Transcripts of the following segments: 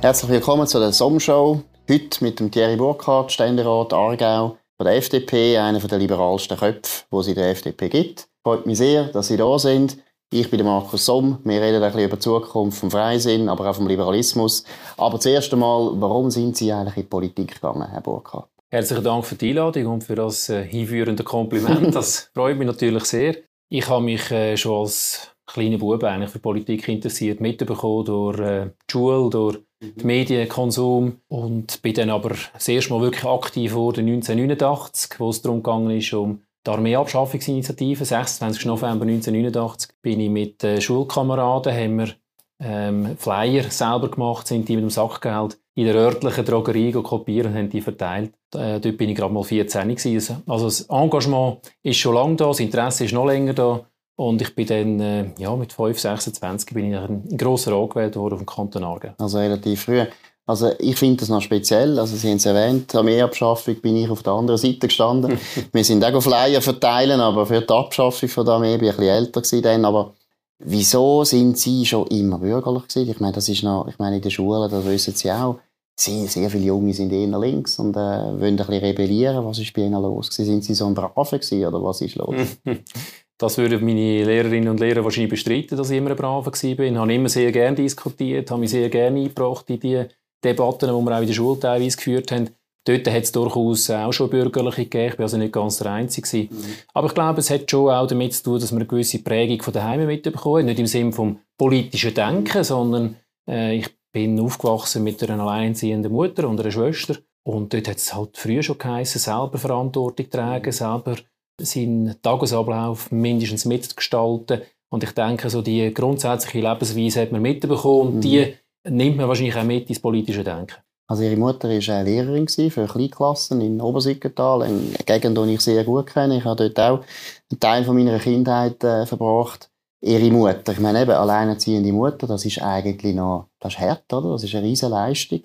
Herzlich willkommen zu der Sommershow. Heute mit dem Thierry Burkhardt, Ständerat Aargau von der FDP, einer der liberalsten Köpfe, die es in der FDP gibt. Freut mich sehr, dass Sie da sind. Ich bin Markus Somm. Wir reden ein bisschen über die Zukunft vom Freisinn, aber auch vom Liberalismus. Aber zuerst einmal, warum sind Sie eigentlich in die Politik gegangen, Herr Burkhardt? Herzlichen Dank für die Einladung und für das äh, hinführende Kompliment. Das freut mich natürlich sehr. Ich habe mich äh, schon als kleiner Bub eigentlich für Politik interessiert, mitbekommen durch äh, die Schule, durch den Medienkonsum und bin dann aber das erste Mal wirklich aktiv geworden 1989, wo es darum ist, um die Armeeabschaffungsinitiative. 26. November 1989 bin ich mit äh, Schulkameraden, haben wir ähm, Flyer selber gemacht, sind die mit dem Sackgeld in der örtlichen Drogerie kopieren und haben die verteilt. Äh, dort bin ich gerade mal 14 gewesen. Also das Engagement ist schon lange da, das Interesse ist noch länger da. Und ich bin dann, äh, ja, mit 5, 26 bin ich in grosser Rat gewählt worden auf dem Kanton Aargau. Also relativ früh. Also ich finde das noch speziell. Also Sie haben es erwähnt, Armeeabschaffung bin ich auf der anderen Seite gestanden. Wir sind auch Flyer verteilen, aber für die Abschaffung von der Armee bin ich ein bisschen älter gewesen dann. Aber wieso sind Sie schon immer bürgerlich gewesen? Ich meine, das ist noch, ich meine, in der Schule, das wissen Sie auch, sehr, sehr viele Junge sind eher links und äh, wollen ein bisschen rebellieren. Was ist bei Ihnen los? Sind Sie so ein Brave gewesen, oder was ist los? Das würden meine Lehrerinnen und Lehrer wahrscheinlich bestreiten, dass ich immer ein Braver war. Ich habe immer sehr gerne diskutiert, habe mich sehr gerne eingebracht in die Debatten, die wir auch in der Schule teilweise geführt haben. Dort hat es durchaus auch schon Bürgerliche gegeben. Ich war also nicht ganz der Einzige. Mhm. Aber ich glaube, es hat schon auch damit zu tun, dass man eine gewisse Prägung von daheim mitbekommen Nicht im Sinne vom politischen Denken, sondern äh, ich bin aufgewachsen mit einer alleinerziehenden Mutter und einer Schwester. Und dort hat es halt früher schon geheißen, selber Verantwortung tragen, selber seinen Tagesablauf mindestens mitgestalten. Und ich denke, so die grundsätzliche Lebensweise hat man mitbekommen und mhm. die nimmt man wahrscheinlich auch mit ins politische Denken. Also ihre Mutter war Lehrerin für Kleinklassen in Obersickertal, eine Gegend, die ich sehr gut kenne. Ich habe dort auch einen Teil von meiner Kindheit äh, verbracht. Ihre Mutter, ich meine eben, alleinerziehende Mutter, das ist eigentlich noch, das ist hart, oder? Das ist eine riesige Leistung.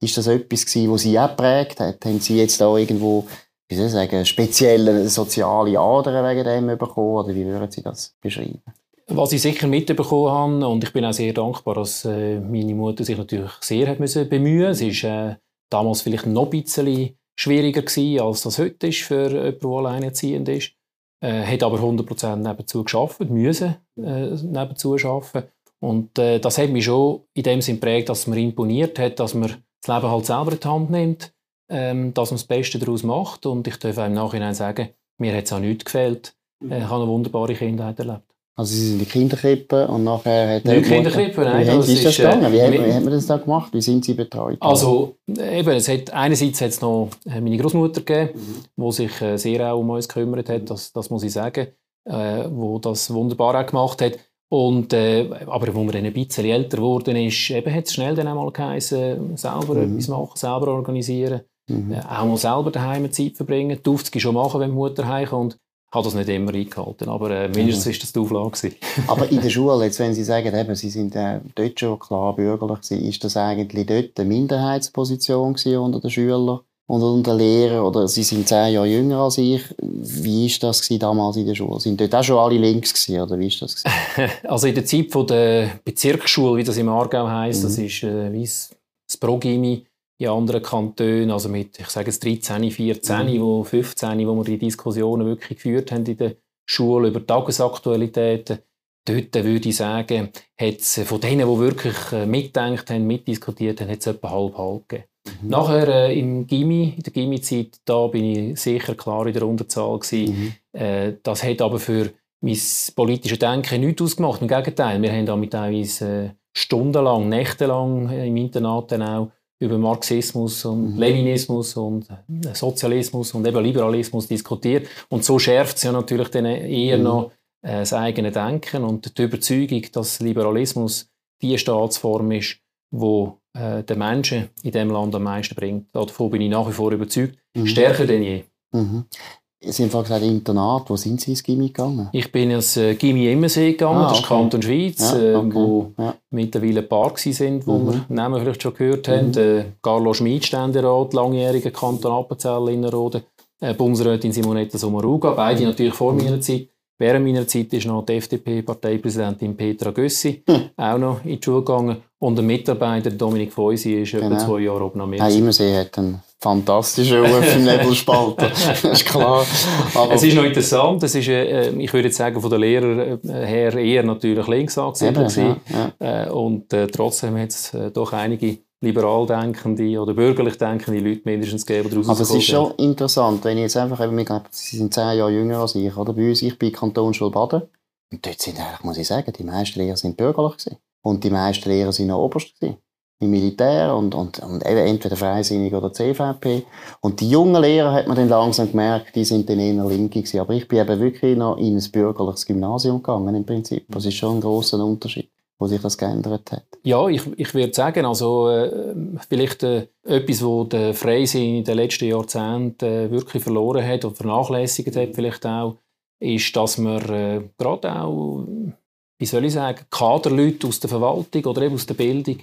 Ist das etwas gewesen, was Sie auch geprägt hat? Haben Sie jetzt da irgendwo wie soll ich sagen, spezielle soziale Adern wegen dem bekommen? Oder wie würden Sie das beschreiben? Was ich sicher mitbekommen habe, und ich bin auch sehr dankbar, dass äh, meine Mutter sich natürlich sehr hat müssen bemühen musste. Es war äh, damals vielleicht noch ein bisschen schwieriger gewesen, als das heute ist für jemanden, der alleinerziehend ist. Äh, hat aber 100% nebenzu geschafft, müssen äh, nebenzu arbeiten. Und äh, das hat mich schon in dem Sinn prägt, dass mir imponiert hat, dass man das Leben halt selber in die Hand nimmt ähm, dass man das Beste daraus macht. Und ich darf im Nachhinein sagen, mir hat es auch nichts gefehlt. Mhm. Ich habe eine wunderbare Kindheit erlebt. Also Sie sind in der Kinderkrippe und nachher hat Nicht Kinderkrippe, nein. Wie, das ist das gegangen? Wie, wie hat man das da gemacht? Wie sind Sie betreut? Also eben, es hat, einerseits hat es noch äh, meine Großmutter gegeben, mhm. die sich äh, sehr auch um uns gekümmert hat, das, das muss ich sagen, äh, wo das wunderbar auch gemacht hat. Und, äh, aber wo man dann ein bisschen älter geworden ist, eben hat es schnell dann einmal geheißen, selber mhm. etwas machen, selber organisieren. Mhm. Äh, auch mal selber daheim Zeit verbringen. Die Aufzüge schon machen, wenn die Mutter heimkommt. Ich habe das nicht immer eingehalten, aber äh, mindestens mhm. das die Auflage. aber in der Schule, jetzt, wenn Sie sagen, eben, Sie sind äh, dort schon klar bürgerlich gewesen, ist das eigentlich dort eine Minderheitsposition unter den Schülern und unter den Lehrern? Oder Sie sind zehn Jahre jünger als ich. Wie war das damals in der Schule? Sind dort auch schon alle links gewesen, oder wie ist das Also in der Zeit von der Bezirksschule, wie das im Aargau heisst, mhm. das ist äh, wie das Progimi, in anderen Kantonen, also mit, ich sage es 13, 14, mhm. wo 15, wo wir die Diskussionen wirklich geführt haben in der Schule über Tagesaktualitäten, dort würde ich sagen, hat es von denen, die wirklich äh, mitgedacht haben, mitdiskutiert haben, hat es etwa halb halb gegeben. Mhm. Nachher äh, im Gimmi, in der Gimmi-Zeit, da bin ich sicher klar in der Unterzahl gewesen. Mhm. Äh, das hat aber für mein politisches Denken nichts ausgemacht. Im Gegenteil, wir haben damit teilweise äh, stundenlang, nächtelang äh, im Internat dann auch über Marxismus und mhm. Leninismus und Sozialismus und eben Liberalismus diskutiert. Und so schärft es ja natürlich dann eher mhm. noch äh, das eigene Denken und die Überzeugung, dass Liberalismus die Staatsform ist, wo äh, den Menschen in diesem Land am meisten bringt. Davon bin ich nach wie vor überzeugt. Mhm. Stärker denn je. Mhm. Sie haben vorhin gesagt, Internat. Wo sind Sie ins Gimmi gegangen? Ich bin ins äh, Gimmi Immersee gegangen, ah, das ist Kanton Schweiz, ja, äh, okay. wo ja. mittlerweile ein paar sind, wo mhm. wir Namen vielleicht schon gehört haben. Mhm. Äh, Carlo Schmid, Ständerat, langjähriger Kanton Appenzell Innerrhoden, äh, Bundesrätin Simonetta Sommaruga, beide natürlich vor meiner Zeit. Während meiner Zeit ist noch die FDP-Parteipräsidentin Petra Gössi hm. auch noch in die Schule gegangen. Und der Mitarbeiter Dominik Feusi ist genau. etwa zwei Jahre oben am Meer. immer sie hat einen fantastischen Ruf im Nebelspalter. das ist klar. Aber es ist noch interessant. Das ist, äh, ich würde jetzt sagen, von der Lehrer äh, her eher natürlich links angesiedelt. Ja, ja. Äh, und äh, trotzdem hat es äh, doch einige liberal denkende oder bürgerlich denkende Leute mindestens geben, die Aber es ist schon interessant, wenn ich jetzt einfach, eben, ich glaube, sie sind zehn Jahre jünger als ich, oder? Bei uns, ich bin Kantonsschule Baden. Und dort sind eigentlich, muss ich sagen, die meisten Lehrer sind bürgerlich gewesen. Und die meisten Lehrer sind noch oberst gewesen. Im Militär und, und, und entweder Freisinnig oder CVP. Und die jungen Lehrer hat man dann langsam gemerkt, die sind dann eher linke gewesen. Aber ich bin eben wirklich noch in ein bürgerliches Gymnasium gegangen, im Prinzip. Das ist schon ein grosser Unterschied wo sich das geändert hat? Ja, ich, ich würde sagen, also äh, vielleicht äh, etwas, wo der Freisinn in den letzten Jahrzehnten äh, wirklich verloren hat und vernachlässigt hat vielleicht auch, ist, dass man äh, gerade auch, wie soll ich sagen, Kaderleute aus der Verwaltung oder eben aus der Bildung,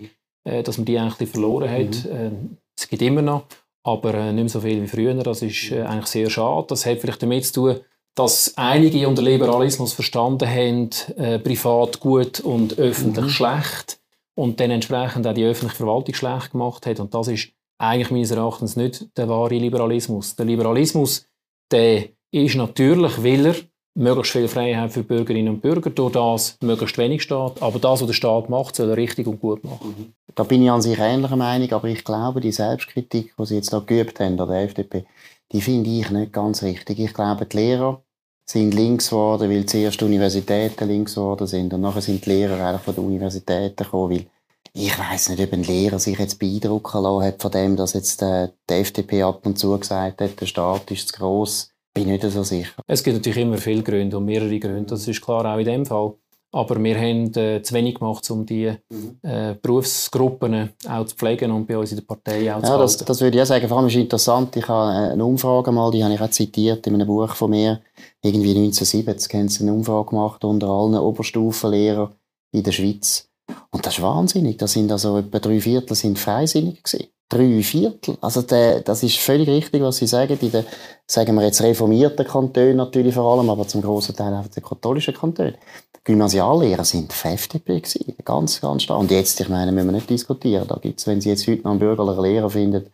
äh, dass man die eigentlich verloren hat. Mhm. Äh, es gibt immer noch, aber äh, nicht mehr so viel wie früher. Das ist äh, eigentlich sehr schade. Das hat vielleicht damit zu tun, dass einige unter Liberalismus verstanden haben, äh, privat gut und öffentlich mhm. schlecht und dann entsprechend auch die öffentliche Verwaltung schlecht gemacht hat. Und das ist eigentlich meines Erachtens nicht der wahre Liberalismus. Der Liberalismus, der ist natürlich, weil er möglichst viel Freiheit für Bürgerinnen und Bürger, durch das möglichst wenig Staat, aber das, was der Staat macht, soll er richtig und gut machen. Da bin ich an sich ähnlicher Meinung, aber ich glaube, die Selbstkritik, die Sie jetzt da geübt haben an der FDP, die finde ich nicht ganz richtig. Ich glaube, die Lehrer sind links geworden, weil zuerst die Universitäten links geworden sind und nachher sind die Lehrer eigentlich von den Universitäten gekommen, weil ich weiß nicht, ob ein Lehrer sich jetzt beeindrucken lassen hat von dem, dass jetzt äh, die FDP ab und zu gesagt hat, der Staat ist zu gross. Bin nicht so sicher. Es gibt natürlich immer viele Gründe und mehrere Gründe. Das ist klar auch in dem Fall. Aber wir haben äh, zu wenig gemacht, um diese mhm. äh, Berufsgruppen auch zu pflegen und bei uns in der Partei auch ja, zu halten. Das, das würde ich auch sagen. Vor allem ist interessant, ich habe äh, eine Umfrage mal, die habe ich auch zitiert in einem Buch von mir, irgendwie 1970 haben sie eine Umfrage gemacht unter allen Oberstufenlehrern in der Schweiz. Und das ist wahnsinnig. Da sind also etwa drei Viertel sind freisinnig gewesen drei Viertel. Also der, das ist völlig richtig, was Sie sagen. In den, sagen wir jetzt reformierten Kantonen natürlich vor allem, aber zum grossen Teil auch den katholischen Kantonen. Gymnasiallehrer sind die FDP gewesen. Ganz, ganz stark. Und jetzt, ich meine, müssen wir nicht diskutieren. Da gibt's, wenn Sie jetzt heute noch einen bürgerlichen Lehrer finden,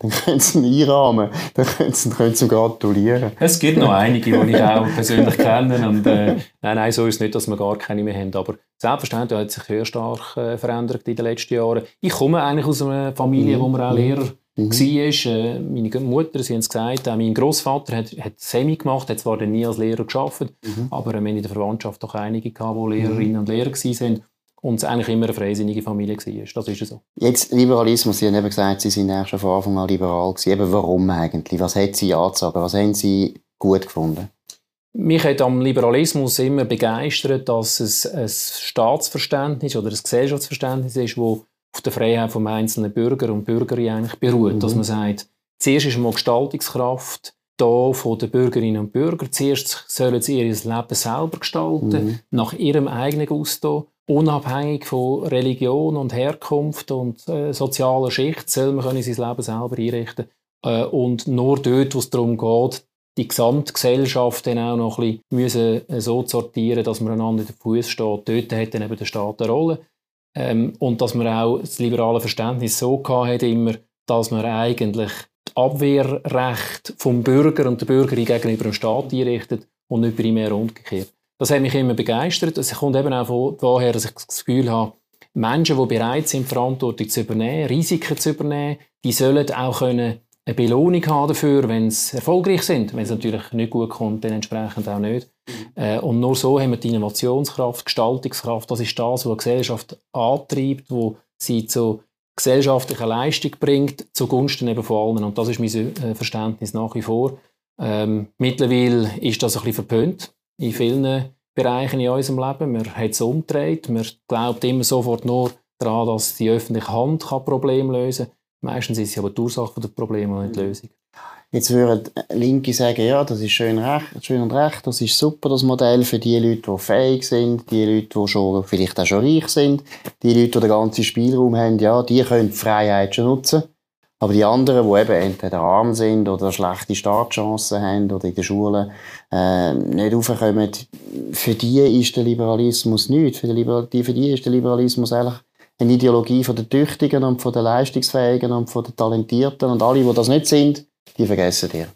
dann können Sie ihn einrahmen, dann können Sie, können Sie ihm gratulieren. Es gibt noch einige, die ich auch persönlich kenne. Und, äh, nein, nein, so ist es nicht, dass wir gar keine mehr haben. Aber selbstverständlich hat sich sehr stark äh, verändert in den letzten Jahren. Ich komme eigentlich aus einer Familie, mhm. wo man auch Lehrer mhm. war. Äh, meine Mutter, Sie haben es gesagt, auch mein Großvater hat, hat Semi gemacht, hat zwar dann nie als Lehrer geschafft, mhm. aber wir haben in der Verwandtschaft doch einige gehabt, die Lehrerinnen und Lehrer waren und es eigentlich immer eine freisinnige Familie war. Das ist so. Jetzt Liberalismus, Sie haben eben gesagt, Sie sind schon von Anfang an liberal gewesen. Eben warum eigentlich? Was hat Sie angezogen? Was haben Sie gut gefunden? Mich hat am Liberalismus immer begeistert, dass es ein Staatsverständnis oder ein Gesellschaftsverständnis ist, das auf der Freiheit des einzelnen Bürger und Bürgerinnen eigentlich beruht. Mhm. Dass man sagt, zuerst ist mal Gestaltungskraft da von den Bürgerinnen und Bürgern. Zuerst sollen sie ihr Leben selber gestalten, mhm. nach ihrem eigenen Gusto unabhängig von Religion und Herkunft und äh, sozialer Schicht soll man können sein Leben selber einrichten äh, und nur dort, wo es darum geht, die Gesamtgesellschaft dann auch noch ein bisschen müssen, äh, so sortieren, dass man einander in den Fuß steht. Dort hat dann eben der Staat eine Rolle. Ähm, und dass man auch das liberale Verständnis so hat immer, dass man eigentlich das Abwehrrecht vom Bürger und der Bürgerin gegenüber dem Staat einrichtet und nicht primär umgekehrt. Das hat mich immer begeistert. Es kommt eben auch daher, dass ich das Gefühl habe, Menschen, die bereit sind, Verantwortung zu übernehmen, Risiken zu übernehmen, die sollen auch können eine Belohnung haben dafür, wenn sie erfolgreich sind. Wenn es natürlich nicht gut kommt, dann entsprechend auch nicht. Mhm. und nur so haben wir die Innovationskraft, Gestaltungskraft. Das ist das, was eine Gesellschaft antreibt, wo sie zu gesellschaftlicher Leistung bringt, zugunsten eben von allen. Und das ist mein äh, Verständnis nach wie vor. Ähm, mittlerweile ist das ein bisschen verpönt in vielen Bereichen in unserem Leben. Man hat es umgedreht. Man glaubt immer sofort nur daran, dass die öffentliche Hand Probleme lösen kann. Meistens ist es aber die Ursache der Probleme und nicht die Lösung. Jetzt würden Linke sagen, ja, das ist schön, recht, schön und recht, das ist super, das Modell für die Leute, die fähig sind, die Leute, die schon, vielleicht auch schon reich sind, die Leute, die den ganzen Spielraum haben, ja, die können die Freiheit schon nutzen. Aber die anderen, die eben entweder arm sind oder schlechte Startchancen haben oder in den Schulen äh, nicht raufkommen, für die ist der Liberalismus nichts. Für die, für die ist der Liberalismus eigentlich eine Ideologie von den Tüchtigen und von den Leistungsfähigen und von den Talentierten und alle, die das nicht sind, die vergessen dir.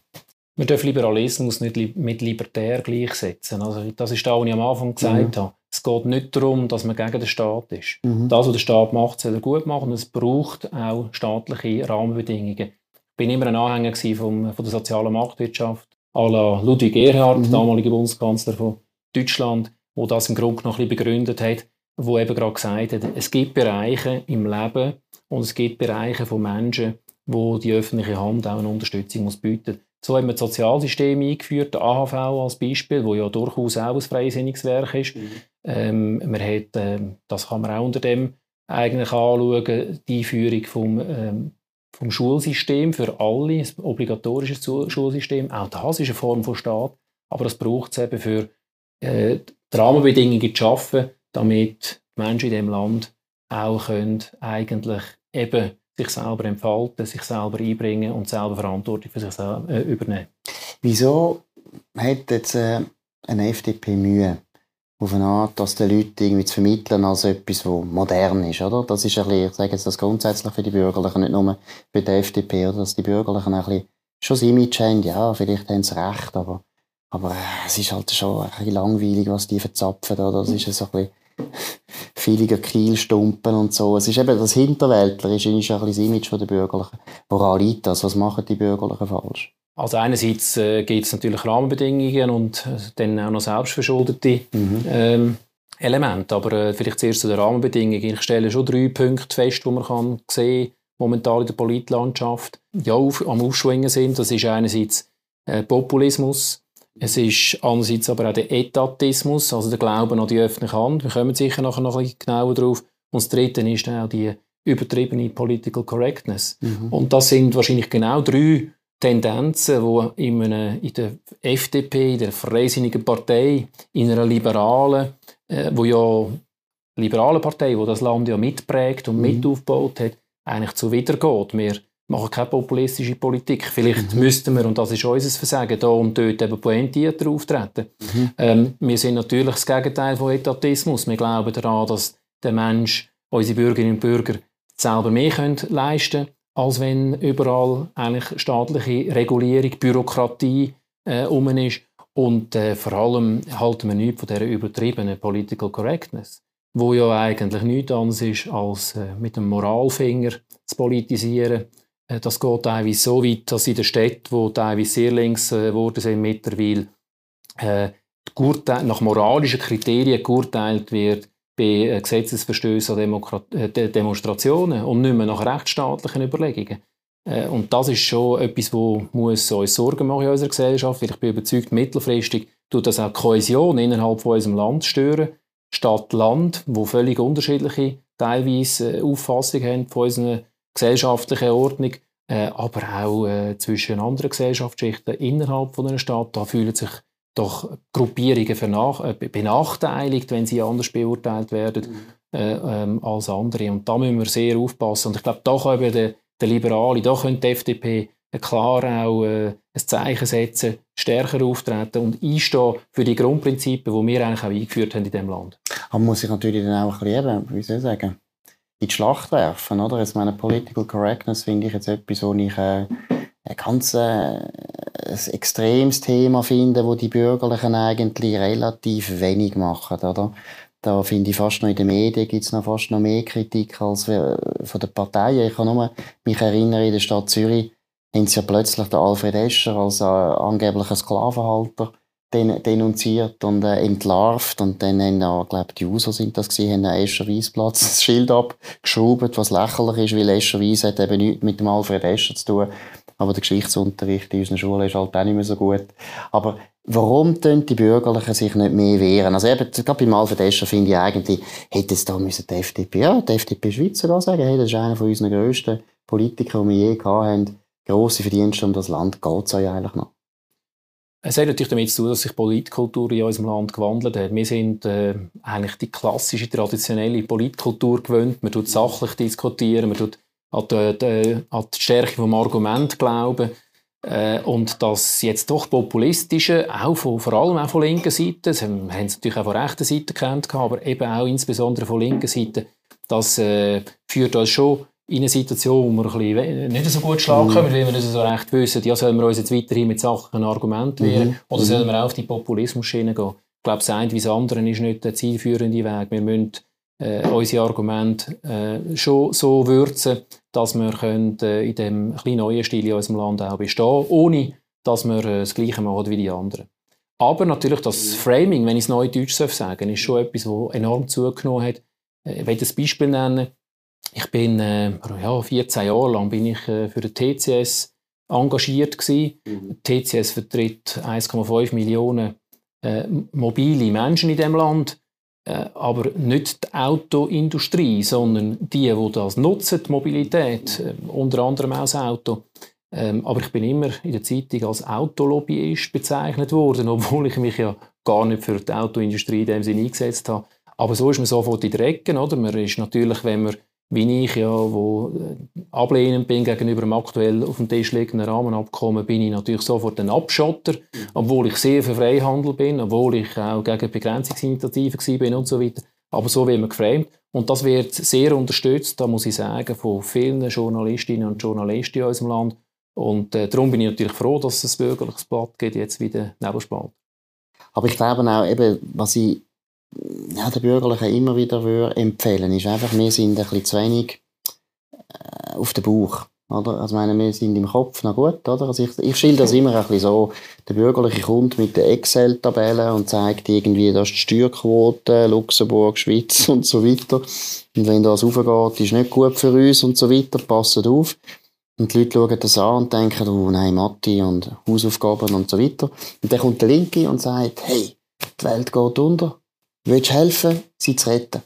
Man darf Liberalismus nicht mit libertär gleichsetzen. Also das ist das, was ich am Anfang gesagt mhm. habe. Es geht nicht darum, dass man gegen den Staat ist. Mhm. Das, was der Staat macht, soll er gut machen. Und es braucht auch staatliche Rahmenbedingungen. Ich bin immer ein Anhänger vom, von der sozialen Marktwirtschaft, à la Ludwig Erhard, mhm. damaliger Bundeskanzler von Deutschland, wo das im Grunde noch ein bisschen begründet hat, wo eben gerade gesagt hat, es gibt Bereiche im Leben und es gibt Bereiche von Menschen, wo die öffentliche Hand auch eine Unterstützung muss bieten so haben wir das Sozialsystem eingeführt, der AHV als Beispiel, wo ja durchaus auch ein freisinniges Werk ist. Mhm. Ähm, man hat, ähm, das kann man auch unter dem eigentlich anschauen, die Einführung vom, ähm, vom Schulsystem für alle, ein obligatorisches Schulsystem. Auch das ist eine Form von Staat, aber das braucht es eben für äh, die Rahmenbedingungen zu schaffen, damit die Menschen in diesem Land auch können eigentlich eben sich selber entfalten, sich selber einbringen und selber Verantwortung für sich selber, äh, übernehmen. Wieso hat jetzt äh, eine FDP Mühe, auf eine Art, das den Leuten irgendwie zu vermitteln als etwas, was modern ist, oder? Das ist ein bisschen, ich sage jetzt das grundsätzlich für die Bürgerlichen, nicht nur für die FDP, oder? Dass die Bürgerlichen ein bisschen schon das Image haben, ja, vielleicht haben sie recht, aber, aber äh, es ist halt schon ein bisschen langweilig, was die verzapfen, oder? Das ist so ein bisschen viele Kielstumpen und so. Es ist eben das Hinterwäldlerische, ist ein bisschen das Image der Bürgerlichen. Woran liegt das? Was machen die Bürgerlichen falsch? Also einerseits äh, gibt es natürlich Rahmenbedingungen und äh, dann auch noch selbstverschuldete mhm. ähm, Elemente. Aber äh, vielleicht zuerst zu den Rahmenbedingungen. Ich stelle schon drei Punkte fest, die man kann sehen momentan in der Politlandschaft ja, auf, am Aufschwingen sind. Das ist einerseits äh, Populismus, es ist andererseits aber auch der Etatismus, also der Glauben an die öffentliche Hand. Wir kommen sicher nachher noch ein bisschen genauer drauf. Und das Dritte ist auch die übertriebene Political Correctness. Mhm. Und das sind wahrscheinlich genau drei Tendenzen, die in, einer, in der FDP, in der Freisinnigen Partei, in einer liberalen, äh, wo ja liberale Partei, wo das Land ja mitprägt und mhm. mit aufgebaut hat, eigentlich zuwidergeht. Wir machen keine populistische Politik. Vielleicht mhm. müssten wir, und das ist unser Versagen, da und dort eben pointierter auftreten. Mhm. Ähm, wir sind natürlich das Gegenteil von Etatismus. Wir glauben daran, dass der Mensch, unsere Bürgerinnen und Bürger, selber mehr können leisten können, als wenn überall eigentlich staatliche Regulierung, Bürokratie äh, um ist. Und äh, vor allem halten wir nichts von dieser übertriebenen Political Correctness, wo ja eigentlich nichts anderes ist, als äh, mit dem Moralfinger zu politisieren das geht teilweise so weit, dass in den Städten, wo teilweise sehr links äh, geworden sind mittlerweile, äh, nach moralischen Kriterien geurteilt wird bei äh, Gesetzesverstößen an äh, Demonstrationen und nicht mehr nach rechtsstaatlichen Überlegungen. Äh, und das ist schon etwas, wo muss uns Sorgen machen in unserer Gesellschaft. Ich bin überzeugt, mittelfristig tut das auch die Kohäsion innerhalb von unserem Land stören. Stadt-Land, wo völlig unterschiedliche teilweise Auffassungen haben von unseren gesellschaftlichen Ordnung, äh, aber auch äh, zwischen anderen Gesellschaftsschichten innerhalb von einer Stadt. Da fühlen sich doch Gruppierungen äh, benachteiligt, wenn sie anders beurteilt werden mhm. äh, ähm, als andere. Und da müssen wir sehr aufpassen. Und ich glaube, da können der, der Liberale, da könnte die FDP klar auch äh, ein Zeichen setzen, stärker auftreten und einstehen für die Grundprinzipien, die wir eigentlich auch eingeführt haben in diesem Land. Aber muss ich natürlich dann auch ein bisschen, wie soll ich sagen, die Schlacht werfen. Oder? Jetzt meine Political Correctness finde ich jetzt etwas, wo ich äh, ein ganz äh, ein extremes Thema finde, wo die Bürgerlichen eigentlich relativ wenig machen. Oder? Da finde ich fast noch in den Medien gibt es noch fast noch mehr Kritik als von den Parteien. Ich kann nur mich erinnern, in der Stadt Zürich haben sie ja plötzlich den Alfred Escher als äh, angeblicher Sklavenhalter denunziert und äh, entlarvt und dann haben auch, glaube die User sind das gewesen, haben Escher Weisplatz das Schild abgeschraubt, was lächerlich ist, weil Escher Weiss hat eben nichts mit dem Alfred Escher zu tun. Aber der Geschichtsunterricht in unseren Schulen ist halt auch nicht mehr so gut. Aber warum tun die Bürgerlichen sich nicht mehr wehren? Also eben, gerade beim Alfred Escher finde ich eigentlich, hätte es da müssen die FDP, ja, die FDP Schweiz sogar sagen, hey, das ist einer von unseren grössten Politiker, die wir je gehabt haben. Grosse Verdienste um das Land geht es eigentlich noch. Es hat natürlich damit zu tun, dass sich Politkultur in unserem Land gewandelt hat. Wir sind äh, eigentlich die klassische, traditionelle Politkultur gewöhnt. Man tut sachlich diskutieren, man tut an die, die, an die Stärke des Argument glauben. Äh, und das jetzt doch populistische, auch von, vor allem auch von linker Seite, das haben sie natürlich auch von rechter Seite gekannt, aber eben auch insbesondere von linker Seite, das äh, führt uns schon in eine Situation, wo wir ein bisschen nicht so gut schlagen können, mhm. weil wir nicht so recht wissen, ja, sollen wir uns jetzt weiterhin mit Sachen ein Argument wehren mhm. oder sollen wir auch auf die Populismus-Schiene gehen? Ich glaube, das eine wie das andere ist nicht der zielführende Weg. Wir müssen äh, unsere Argumente äh, schon so würzen, dass wir können, äh, in dem kleinen neuen Stil in unserem Land auch bestehen ohne dass wir äh, das Gleiche machen wie die anderen. Aber natürlich das Framing, wenn ich es neu Deutsch sagen ist schon etwas, das enorm zugenommen hat. Äh, ich will ein Beispiel nennen. Ich bin äh, ja, 14 Jahre lang bin ich äh, für den TCS engagiert gewesen. Mhm. TCS vertritt 1,5 Millionen äh, mobile Menschen in dem Land äh, aber nicht die Autoindustrie, sondern die, die das nutzen, die Mobilität, äh, unter anderem auch das Auto. Ähm, aber ich bin immer in der Zeitung als Autolobbyist bezeichnet worden, obwohl ich mich ja gar nicht für die Autoindustrie in dem Sinne eingesetzt habe. Aber so ist man sofort in der Ecke, oder? Man ist natürlich, wenn man wie ich ja, wo äh, ablehnend bin gegenüber dem aktuell auf dem Tisch liegenden Rahmenabkommen, bin ich natürlich sofort ein Abschotter, obwohl ich sehr für Freihandel bin, obwohl ich auch gegen Begrenzungsinitiativen bin und so weiter. Aber so wird man geframed. Und das wird sehr unterstützt, da muss ich sagen, von vielen Journalistinnen und Journalisten in unserem Land. Und äh, darum bin ich natürlich froh, dass es ein bürgerliches Blatt gibt, jetzt wieder Nebelspalt. Aber ich glaube auch, eben, was ich ja, den Bürgerlichen immer wieder würde empfehlen ist einfach, wir sind ein bisschen zu wenig äh, auf dem Bauch. Oder? Also meine, wir sind im Kopf noch gut. Oder? Also ich, ich schilder das immer ein bisschen so. Der Bürgerliche kommt mit den Excel-Tabellen und zeigt irgendwie, das ist die Steuerquote, Luxemburg, Schweiz und so weiter. Und wenn das aufgeht, ist nicht gut für uns und so weiter, passt auf. Und die Leute schauen das an und denken, oh nein, Matti und Hausaufgaben und so weiter. Und dann kommt der Linke und sagt, hey, die Welt geht unter willst helfen, sie zu retten.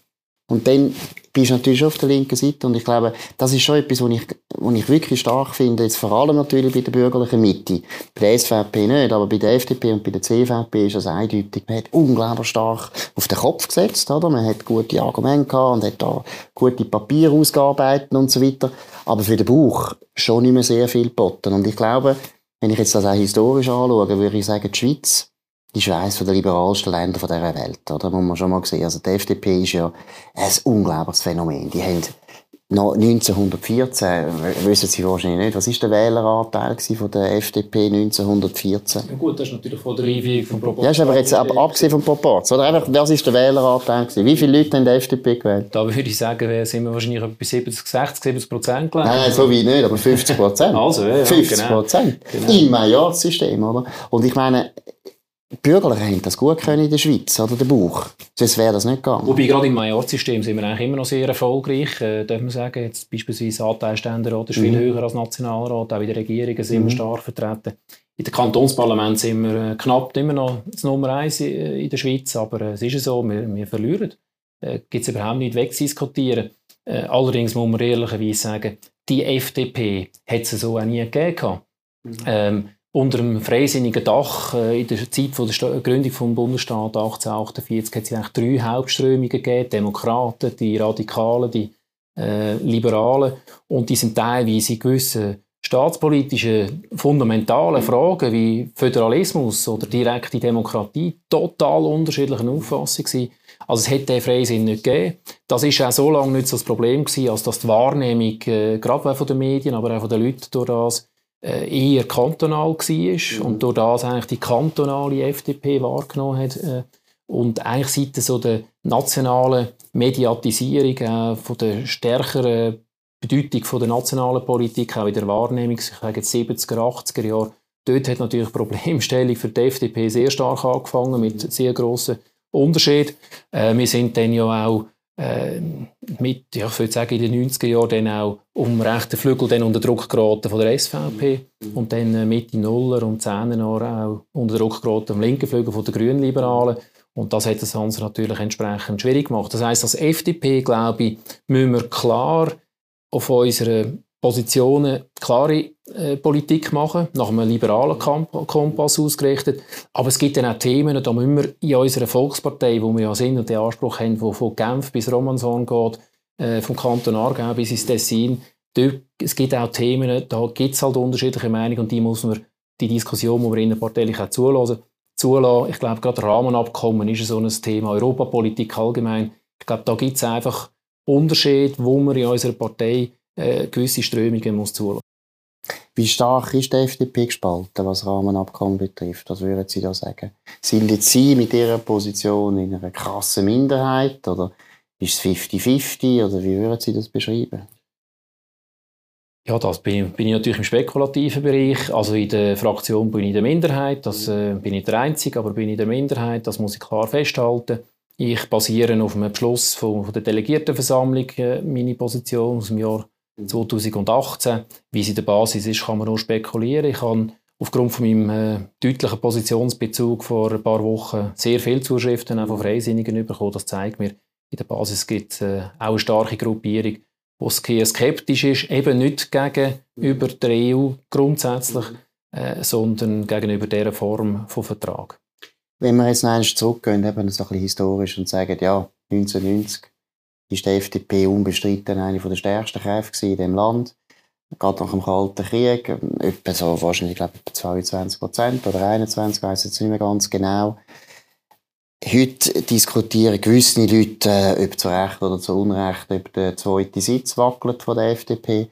Und dann bist du natürlich auf der linken Seite und ich glaube, das ist schon etwas, was ich, was ich wirklich stark finde, jetzt vor allem natürlich bei der bürgerlichen Mitte. Bei der SVP nicht, aber bei der FDP und bei der CVP ist das eindeutig. Man hat unglaublich stark auf den Kopf gesetzt, oder? Man hat gute Argumente gehabt und hat da gute Papiere ausgearbeitet und so weiter. Aber für den Bauch schon nicht mehr sehr viel geboten. Und ich glaube, wenn ich jetzt das auch historisch anschaue, würde ich sagen, die Schweiz ist eines der liberalsten Länder dieser Welt, oder? Muss man schon mal sehen. Also die FDP ist ja ein unglaubliches Phänomen. Die haben noch 1914, wissen Sie wahrscheinlich nicht, was ist der Wähleranteil von der FDP 1914? Ja gut, das ist natürlich von der Einführung von Proporz. Ja, ist aber jetzt ab, abgesehen vom Proporz, oder? Einfach, was ist der Wähleranteil gewesen? Wie viele Leute haben die FDP gewählt? Da würde ich sagen, sind wir wahrscheinlich bei 70, 60, 70 Prozent gelandet. Nein, nein, so weit nicht, aber 50 Prozent. also, ja, 50 Prozent. Genau. genau. Im Majorzsystem, oder? Und ich meine, die Bürgerlichen haben das gut können in der Schweiz, oder der Bauch. Sonst wäre das nicht gegangen. Wobei gerade im Majorsystem sind wir eigentlich immer noch sehr erfolgreich, äh, darf man sagen. Jetzt beispielsweise Anteilständerat ist viel mhm. höher als Nationalrat, auch in der Regierung sind mhm. wir stark vertreten. In der Kantonsparlament sind wir äh, knapp immer noch das Nummer eins in der Schweiz, aber äh, es ist so, wir, wir verlieren. Äh, Gibt es überhaupt nicht wegzudiskutieren. Äh, allerdings muss man ehrlicherweise sagen, die FDP hat es so auch nie gegeben. Mhm. Ähm, unter einem freisinnigen Dach äh, in der Zeit der Gründung des Bundesstaats 1848 hat es eigentlich drei Hauptströmungen gegeben. Demokraten, die Radikalen, die äh, Liberalen. Und die sind teilweise in gewissen staatspolitischen fundamentalen Fragen wie Föderalismus oder direkte Demokratie total unterschiedlichen Auffassung gewesen. Also es hätte den Freisinn nicht gegeben. Das ist auch so lange nicht so das Problem gewesen, als dass die Wahrnehmung, äh, gerade von den Medien, aber auch von den Leuten durch das, eher kantonal war mhm. und durch das eigentlich die kantonale FDP wahrgenommen hat. Äh, und eigentlich seit so der nationalen Mediatisierung, äh, von der stärkeren Bedeutung von der nationalen Politik, auch in der Wahrnehmung, ich sage jetzt 70er, 80er Jahre, dort hat natürlich die Problemstellung für die FDP sehr stark angefangen, mit sehr grossen Unterschied. Äh, wir sind dann ja auch äh, mit, ja, ich würde sagen, in den 90er Jahren dann auch um rechten Flügel dann unter Druck geraten von der SVP und dann äh, Mitte Nuller und 10er Jahre auch unter Druck geraten am linken Flügel von der Grünliberalen. Und das hat das Ganze natürlich entsprechend schwierig gemacht. Das heißt, als FDP, glaube ich, müssen wir klar auf unsere Positionen klare äh, Politik machen, nach einem liberalen Kompass ausgerichtet. Aber es gibt dann auch Themen, da müssen wir in unserer Volkspartei, wo wir ja Sinn und den Anspruch haben, wo von Genf bis Romanshorn geht, äh, vom Kanton Aargau bis ins Tessin, es gibt auch Themen, da gibt es halt unterschiedliche Meinungen und die muss man, die Diskussion muss man innerparteilich auch zulassen. zulassen. Ich glaube, gerade Rahmenabkommen ist so ein Thema, Europapolitik allgemein. Ich glaube, da gibt es einfach Unterschiede, wo man in unserer Partei äh, gewisse Strömungen muss zulassen Wie stark ist die FDP gespalten, was Rahmenabkommen betrifft? Was würden Sie da sagen? Sind jetzt Sie mit Ihrer Position in einer krassen Minderheit oder ist es 50-50 oder wie würden Sie das beschreiben? Ja, das bin, bin, ich natürlich im spekulativen Bereich. Also in der Fraktion bin ich in der Minderheit, das äh, bin ich der Einzige, aber bin ich in der Minderheit, das muss ich klar festhalten. Ich basiere auf einem Beschluss von, von der Delegiertenversammlung, äh, meine Position aus dem Jahr 2018. Wie sie der Basis ist, kann man nur spekulieren. Ich habe aufgrund von meinem äh, deutlichen Positionsbezug vor ein paar Wochen sehr viele Zuschriften auch von Freisinnigen bekommen. Das zeigt mir, in der Basis gibt es äh, auch eine starke Gruppierung, die skeptisch ist, eben nicht gegenüber der EU grundsätzlich, äh, sondern gegenüber dieser Form von Vertrag. Wenn wir jetzt noch zurückgehen, eben so ein bisschen historisch und sagen, ja, 1990 ist die FDP unbestritten eine der stärksten Kräfte in diesem Land. Gerade nach dem Kalten Krieg, etwa so wahrscheinlich, glaube ich, 22 Prozent oder 21, ich weiß jetzt nicht mehr ganz genau. Heute diskutieren gewisse Leute, äh, ob zu Recht oder zu Unrecht, ob der zweite Sitz wackelt von der FDP.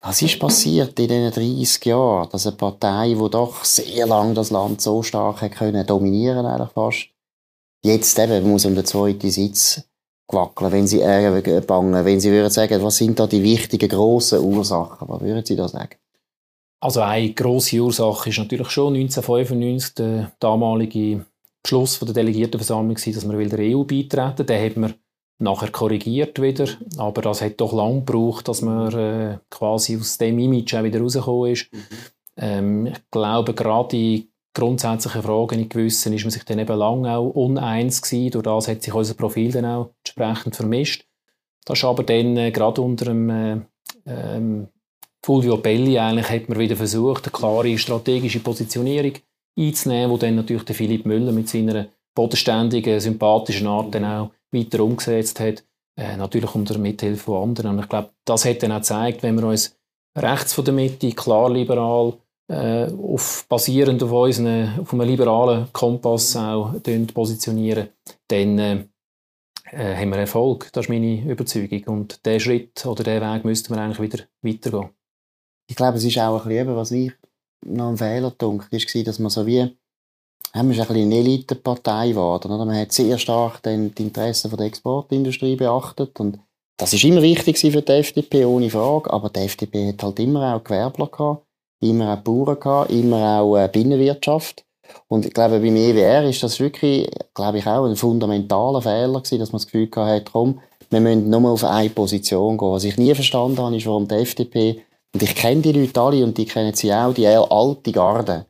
Was ist passiert in diesen 30 Jahren, dass eine Partei, die doch sehr lange das Land so stark können, dominieren eigentlich fast, jetzt eben muss um den zweiten Sitz wackeln, wenn Sie äh, bangen, wenn Sie würden sagen, was sind da die wichtigen grossen Ursachen, was würden Sie da sagen? Also eine grosse Ursache ist natürlich schon 1995 der damalige Beschluss von der Delegiertenversammlung war, dass wir der EU beitreten. Den hat man nachher korrigiert wieder, aber das hat doch lange gebraucht, dass man äh, quasi aus dem Image auch wieder rausgekommen ist. Mhm. Ähm, ich glaube, gerade in grundsätzlichen Fragen in gewissen ist man sich dann eben lange auch uneins gewesen. Durch das hat sich unser Profil dann auch entsprechend vermischt. Das ist aber dann äh, gerade unter dem äh, ähm, Fulvio Belli eigentlich hat man wieder versucht, eine klare strategische Positionierung einzunehmen, wo dann natürlich der Philipp Müller mit seiner bodenständigen, sympathischen Art dann auch weiter umgesetzt hat. Äh, natürlich unter Mithilfe von anderen. Und ich glaube, das hat dann auch gezeigt, wenn wir uns rechts von der Mitte, klar liberal, äh, auf, basierend auf, unseren, auf einem liberalen Kompass auch positionieren, dann äh, äh, haben wir Erfolg. Das ist meine Überzeugung. Und diesen Schritt oder diesen Weg müssten wir eigentlich wieder weitergehen. Ich glaube, es ist auch ein bisschen, was ich noch ein Fehler dunkel war, dass man so wie, haben wir ein eine Elitepartei geworden, oder? Man hat sehr stark dann die Interessen der Exportindustrie beachtet und das ist immer wichtig für die FDP, ohne Frage, aber die FDP hat halt immer auch Gewerbler gehabt, immer auch Bauern gehabt, immer auch äh, Binnenwirtschaft. Und ich glaube, beim EWR ist das wirklich, glaube ich, auch ein fundamentaler Fehler gewesen, dass man das Gefühl hatte, komm, wir müssen nur auf eine Position gehen. Was ich nie verstanden habe, ist, warum die FDP und ich kenne die Leute alle und die kennen sie auch, die alte Garde.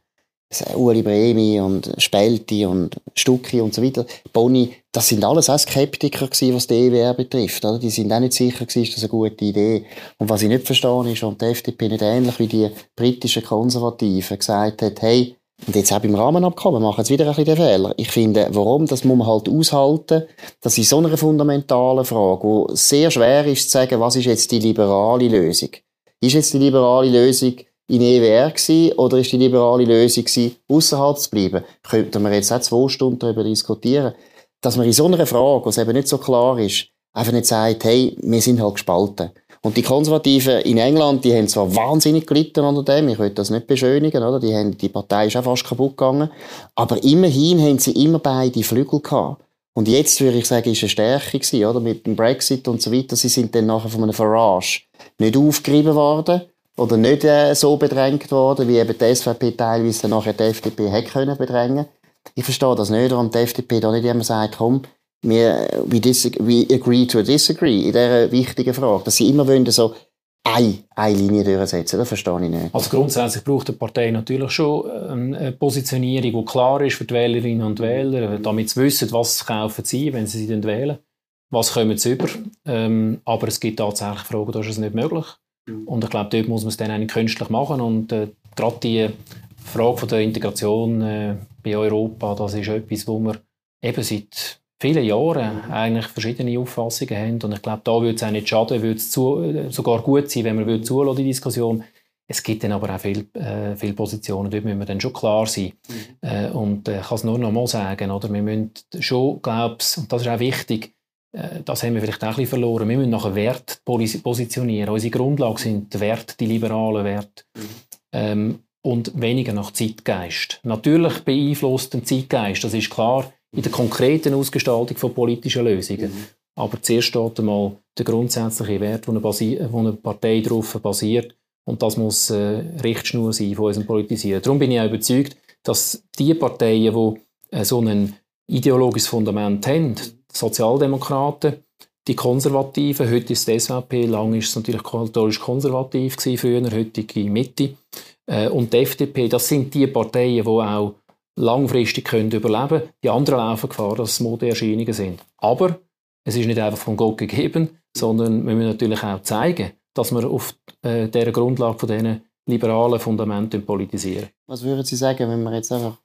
Uli Bremi und Spelti und Stucki und so weiter. Boni, das sind alles auch Skeptiker gewesen, was die EWR betrifft. Oder? Die sind auch nicht sicher gewesen, ist das eine gute Idee. Und was ich nicht verstehe, ist, warum die FDP nicht ähnlich wie die britischen Konservativen gesagt hat, hey, und jetzt auch beim Rahmenabkommen machen sie wieder ein bisschen den Fehler. Ich finde, warum, das muss man halt aushalten, dass in so einer fundamentalen Frage, wo sehr schwer ist zu sagen, was ist jetzt die liberale Lösung, ist jetzt die liberale Lösung in EWR gewesen, oder ist die liberale Lösung außerhalb zu bleiben? Könnten wir jetzt auch zwei Stunden darüber diskutieren. Dass man in so einer Frage, was eben nicht so klar ist, einfach nicht sagt, hey, wir sind halt gespalten. Und die Konservativen in England, die haben zwar wahnsinnig gelitten unter dem, ich will das nicht beschönigen, oder? Die, haben, die Partei ist auch fast kaputt gegangen. Aber immerhin haben sie immer beide Flügel gehabt. Und jetzt würde ich sagen, ist eine Stärke gewesen, oder? Mit dem Brexit und so weiter. Sie sind dann nachher von einem Farage nicht aufgerieben worden oder nicht äh, so bedrängt worden, wie eben die SVP teilweise nachher die FDP hätte können bedrängen. Ich verstehe das nicht, warum die FDP da nicht immer sagt, komm, wir, we, we agree to disagree in dieser wichtigen Frage. Dass sie immer wollen, so eine, eine Linie durchsetzen. Das verstehe ich nicht. Also grundsätzlich braucht die Partei natürlich schon ähm, eine Positionierung, die klar ist für die Wählerinnen und Wähler, damit sie wissen, was kaufen sie, wenn sie sie wählen. Was kommen sie über? Ähm, aber es gibt tatsächlich Fragen, da ist es nicht möglich. Mhm. Und ich glaube, dort muss man es dann eigentlich künstlich machen. Und äh, gerade die Frage von der Integration äh, bei Europa, das ist etwas, wo wir eben seit vielen Jahren eigentlich verschiedene Auffassungen haben. Und ich glaube, da würde es auch nicht schaden, würde es zu, sogar gut sein, wenn man zulassen, die Diskussion. Es gibt dann aber auch viele, äh, viele Positionen, dort müssen wir dann schon klar sein. Mhm. Äh, und äh, ich kann es nur noch mal sagen, oder? wir müssen schon, glaube und das ist auch wichtig, äh, das haben wir vielleicht auch ein bisschen verloren, wir müssen nachher Wert positionieren. Unsere Grundlage sind die Werte, die liberalen Werte. Mhm. Ähm, und weniger nach Zeitgeist. Natürlich beeinflusst den Zeitgeist, das ist klar, in der konkreten Ausgestaltung von politischen Lösungen. Mhm. Aber zuerst steht einmal der grundsätzliche Wert, wo eine, wo eine Partei darauf basiert. Und das muss äh, Richtschnur sein von unserem Politisieren. Darum bin ich auch überzeugt, dass die Parteien, die äh, so ein ideologisches Fundament haben, Sozialdemokraten, die Konservativen, heute ist die SVP, lange ist es natürlich katholisch konservativ gewesen, früher, heutige Mitte, äh, und die FDP, das sind die Parteien, die auch langfristig können überleben können. Die anderen laufen Gefahr, dass es Modeerscheinungen sind. Aber es ist nicht einfach von Gott gegeben, sondern wir müssen natürlich auch zeigen, dass wir auf äh, dieser Grundlage von diesen liberalen Fundamenten politisieren. Was würden Sie sagen, wenn man jetzt einfach,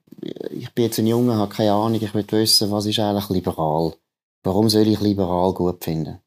ich bin jetzt ein Junge, habe keine Ahnung, ich will wissen, was ist eigentlich liberal? Warum soll ich liberal gut finden?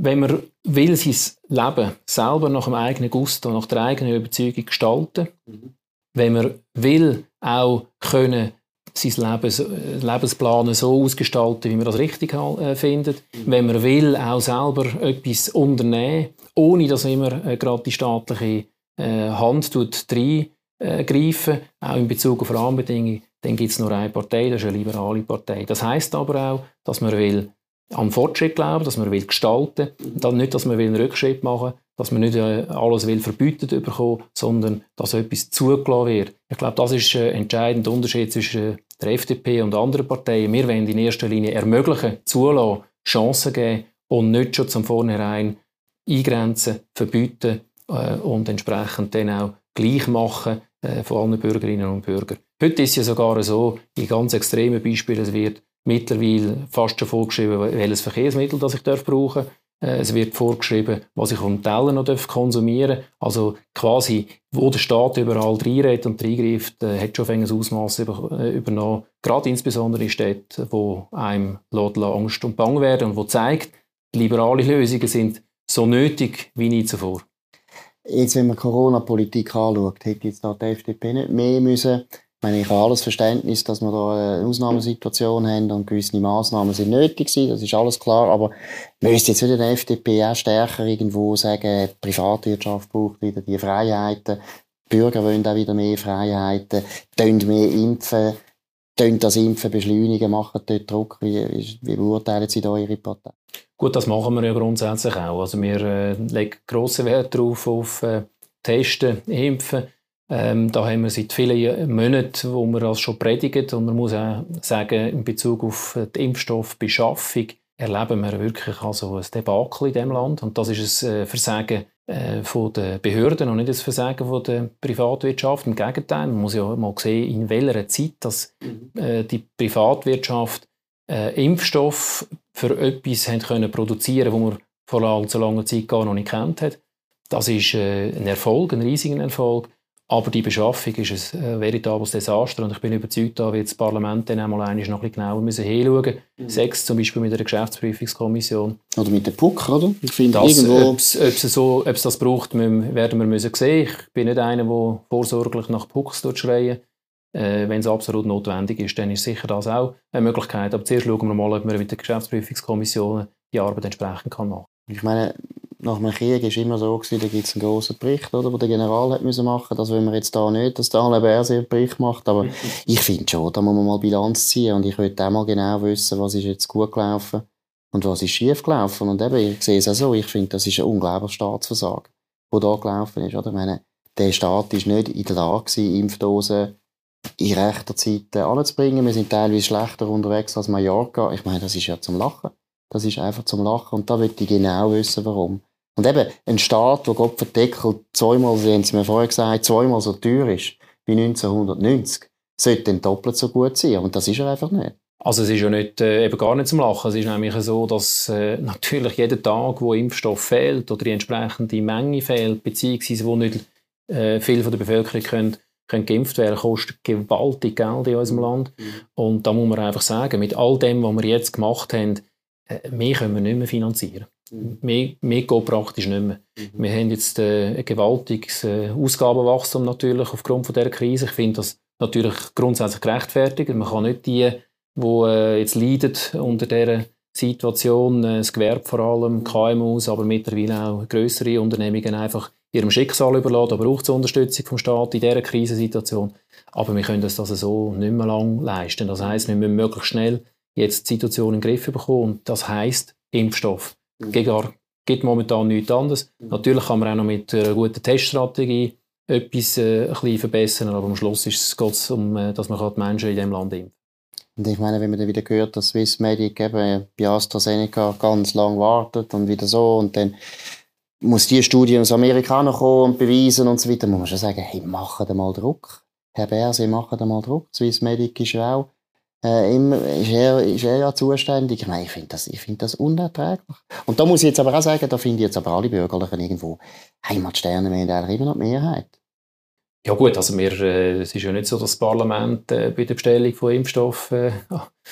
Wenn man will sein Leben selber nach dem eigenen Gusto, nach der eigenen Überzeugung gestalten, mhm wenn man will, auch können sein Lebens, Lebensplan so ausgestalten, wie man das richtig äh, findet. Mhm. Wenn man will, auch selber etwas unternehmen, ohne dass immer äh, gerade die staatliche äh, Hand reingreifen, äh, auch in Bezug auf Rahmenbedingungen, dann gibt es nur eine Partei, das ist eine liberale Partei. Das heißt aber auch, dass man will am Fortschritt glauben, dass man will gestalten, dann nicht, dass man will einen Rückschritt machen, dass man nicht äh, alles will verbietet bekommen, sondern dass etwas zugelassen wird. Ich glaube, das ist ein entscheidender Unterschied zwischen der FDP und anderen Parteien. Wir wollen in erster Linie ermöglichen, zulassen, Chancen geben und nicht schon zum Vornherein eingrenzen, verbieten äh, und entsprechend dann auch gleich machen äh, von allen Bürgerinnen und Bürgern. Heute ist es ja sogar so, in ganz extremen Beispielen, wird mittlerweile fast schon vorgeschrieben, welches Verkehrsmittel das ich brauchen darf. Äh, es wird vorgeschrieben, was ich vom Teller noch konsumieren darf. Also quasi, wo der Staat überall reinredet und reingreift, äh, hat schon ein Ausmaß äh, übernommen. Gerade insbesondere in Städten, wo einem Angst und Bang werden und wo zeigt, liberale Lösungen sind so nötig wie nie zuvor. Jetzt, wenn man Corona-Politik anschaut, hätte jetzt da die FDP nicht mehr müssen ich meine, ich habe alles Verständnis, dass wir da eine Ausnahmesituation haben und gewisse Massnahmen sind nötig sind, das ist alles klar, aber müsste jetzt wieder die FDP auch stärker irgendwo sagen, die Privatwirtschaft braucht wieder die Freiheiten, die Bürger wollen auch wieder mehr Freiheiten, tun mehr impfen, tun das Impfen beschleunigen, machen dort Druck, wie, wie beurteilen Sie da Ihre Partei? Gut, das machen wir ja grundsätzlich auch. Also wir äh, legen grossen Wert darauf, auf äh, Testen, Impfen, ähm, da haben wir seit vielen Monaten, wo wir das schon predigen. Und man muss auch sagen, in Bezug auf die Impfstoffbeschaffung erleben wir wirklich also ein Debakel in diesem Land. Und das ist ein äh, Versagen äh, von den Behörden und nicht ein Versagen von der Privatwirtschaft. Im Gegenteil, man muss ja mal sehen, in welcher Zeit dass, mhm. äh, die Privatwirtschaft äh, Impfstoff für etwas haben können produzieren konnte, das man vor allzu langer Zeit gar noch nicht kennt hat. Das ist äh, ein Erfolg, ein riesiger Erfolg. Aber die Beschaffung ist ein äh, veritables Desaster und ich bin überzeugt, da wird das Parlament dann einmal noch ein bisschen genauer müssen hinschauen mhm. Sechs zum Beispiel mit der Geschäftsprüfungskommission. Oder mit der PUC, oder? Ich finde das, irgendwo... Ob es so, das braucht, werden wir müssen sehen. Ich bin nicht einer, der vorsorglich nach PUCs schreien äh, Wenn es absolut notwendig ist, dann ist sicher das auch eine Möglichkeit. Aber zuerst schauen wir mal, ob man mit der Geschäftsprüfungskommission die Arbeit entsprechend kann machen kann. Ich meine, nach dem Krieg war immer so, gewesen, da gibt es einen grossen Bericht, oder, den der General hat müssen machen Das wollen wir jetzt da nicht, dass der Alain Berset einen Bericht macht. Aber ich finde schon, da muss man mal Bilanz ziehen. Und ich würde auch mal genau wissen, was ist jetzt gut gelaufen und was ist schief gelaufen. Und eben, ich sehe es auch so, ich finde, das ist ein unglaubliches Staatsversagen, das da gelaufen ist. Oder? Ich meine, der Staat ist nicht in der Lage gewesen, Impfdosen in rechter Zeit anzubringen. Wir sind teilweise schlechter unterwegs als Mallorca. Ich meine, das ist ja zum Lachen. Das ist einfach zum Lachen. Und da möchte ich genau wissen, warum. Und eben, ein Staat, der Gott verdeckelt zweimal, wie haben Sie mir vorher gesagt, zweimal so teuer ist wie 1990, sollte dann doppelt so gut sein. Und das ist er einfach nicht. Also es ist ja nicht, äh, eben gar nicht zum Lachen. Es ist nämlich so, dass äh, natürlich jeden Tag, wo Impfstoff fehlt oder die entsprechende Menge fehlt, beziehungsweise wo nicht äh, viel von der Bevölkerung können können geimpft werden, kostet gewaltig Geld in unserem Land. Mhm. Und da muss man einfach sagen, mit all dem, was wir jetzt gemacht haben, mehr können wir nicht mehr finanzieren. Mhm. Mehr, mehr geht praktisch nicht mehr. Mhm. Wir haben jetzt äh, ein gewaltiges äh, Ausgabenwachstum natürlich aufgrund von dieser Krise. Ich finde das natürlich grundsätzlich gerechtfertigt. Man kann nicht die, die äh, jetzt leiden unter dieser Situation, äh, das Gewerbe vor allem, KMUs, aber mittlerweile auch größere Unternehmungen einfach ihrem Schicksal überlassen. Da braucht es Unterstützung vom Staat in dieser Krisensituation. Aber wir können das so nicht mehr lang leisten. Das heißt, wir müssen möglichst schnell jetzt die Situation in den Griff bekommen. Und das heißt Impfstoff. Mhm. Gibt momentan nichts anderes. Mhm. Natürlich kann man auch noch mit einer guten Teststrategie etwas äh, ein bisschen verbessern, aber am Schluss geht es um, äh, dass man die Menschen in diesem Land impfen und ich meine, wenn man dann wieder hört, dass Swissmedic eben bei AstraZeneca ganz lang wartet und wieder so und dann muss die Studie aus Amerika noch kommen und beweisen und so weiter, muss man schon sagen, hey, machen da mal Druck. Herr Berse, machen da mal Druck. Swissmedic ist ja auch äh, immer, ist, er, ist er ja zuständig. Ich meine, ich finde das, find das unerträglich. Und da muss ich jetzt aber auch sagen, da finde ich jetzt aber alle Bürgerlichen irgendwo, Heimatsterne, wir haben eigentlich immer noch die Mehrheit. Ja gut, also wir, äh, es ist ja nicht so, dass das Parlament äh, bei der Bestellung von Impfstoffen äh,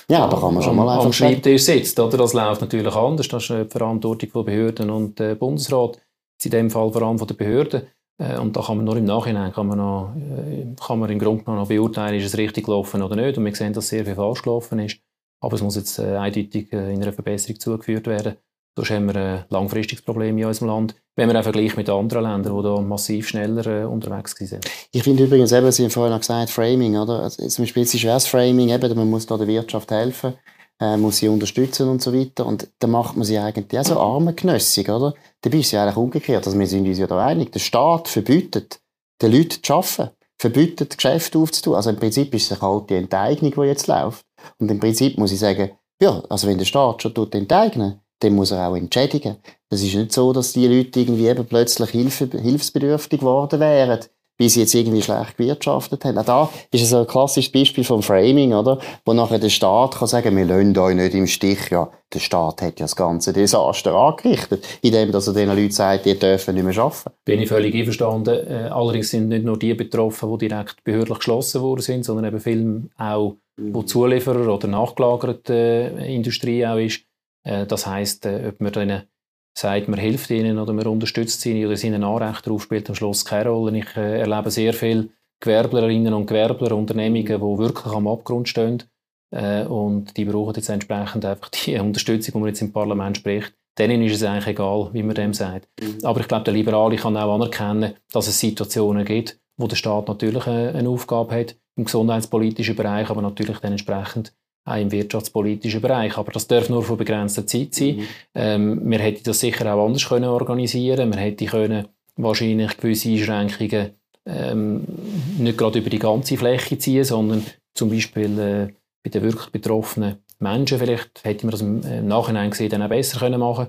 ja, da kann man schon mal am, am Schreibtisch sitzt. Oder? Das läuft natürlich anders. Das ist die Verantwortung von Behörden und äh, Bundesrat. In dem Fall vor allem von der Behörden. Äh, und da kann man nur im Nachhinein kann man, noch, äh, kann man im Grunde genommen noch beurteilen, ist es richtig gelaufen oder nicht. Und wir sehen, dass sehr viel falsch gelaufen ist. Aber es muss jetzt äh, eindeutig in einer Verbesserung zugeführt werden. Sonst haben wir ein langfristiges Problem in unserem Land, wenn wir auch vergleichen mit anderen Ländern, die da massiv schneller unterwegs sind. Ich finde übrigens, eben, Sie haben vorhin auch gesagt, Framing, oder? Also, zum Beispiel ist das Framing, eben, man muss da der Wirtschaft helfen, äh, muss sie unterstützen und so weiter. Und dann macht man sie eigentlich auch so armengenössig, oder? Dabei ist es ja eigentlich umgekehrt. Also wir sind uns ja da einig. Der Staat verbietet den Leuten zu arbeiten, verbietet Geschäfte aufzutun. Also im Prinzip ist es eine kalte Enteignung, die jetzt läuft. Und im Prinzip muss ich sagen, ja, also wenn der Staat schon tut enteignen, dann muss er auch entschädigen. Das ist nicht so, dass die Leute irgendwie eben plötzlich Hilfe, hilfsbedürftig geworden wären, weil sie jetzt irgendwie schlecht gewirtschaftet haben. Auch da ist es ein klassisches Beispiel vom Framing, oder? Wo nachher der Staat kann sagen, wir lassen euch nicht im Stich. Ja, der Staat hat ja das ganze Desaster angerichtet, indem dass er den Leuten sagt, die dürfen nicht mehr arbeiten. Bin ich völlig einverstanden. Äh, allerdings sind nicht nur die betroffen, die direkt behördlich geschlossen worden sind, sondern eben viele auch, wo mhm. Zulieferer oder nachgelagerte äh, Industrie auch ist, äh, das heißt, äh, ob man denen sagt, man hilft ihnen oder man unterstützt sie oder sie ihnen Anrecht darauf, spielt am Schluss keine Rolle. Ich äh, erlebe sehr viele Gewerblerinnen und Gewerbler, Unternehmungen, die wirklich am Abgrund stehen. und die brauchen jetzt entsprechend einfach die Unterstützung, die man jetzt im Parlament spricht. Denen ist es eigentlich egal, wie man dem sagt. Mhm. Aber ich glaube, der Liberale kann auch anerkennen, dass es Situationen gibt, wo der Staat natürlich eine Aufgabe hat im gesundheitspolitischen Bereich, aber natürlich dann entsprechend auch im wirtschaftspolitischen Bereich. Aber das darf nur von begrenzter Zeit sein. Mhm. Ähm, wir hätten das sicher auch anders können organisieren Man hätte können wahrscheinlich gewisse Einschränkungen ähm, nicht gerade über die ganze Fläche ziehen, sondern zum Beispiel äh, bei den wirklich betroffenen Menschen vielleicht hätte man das im, im Nachhinein gesehen dann auch besser können machen.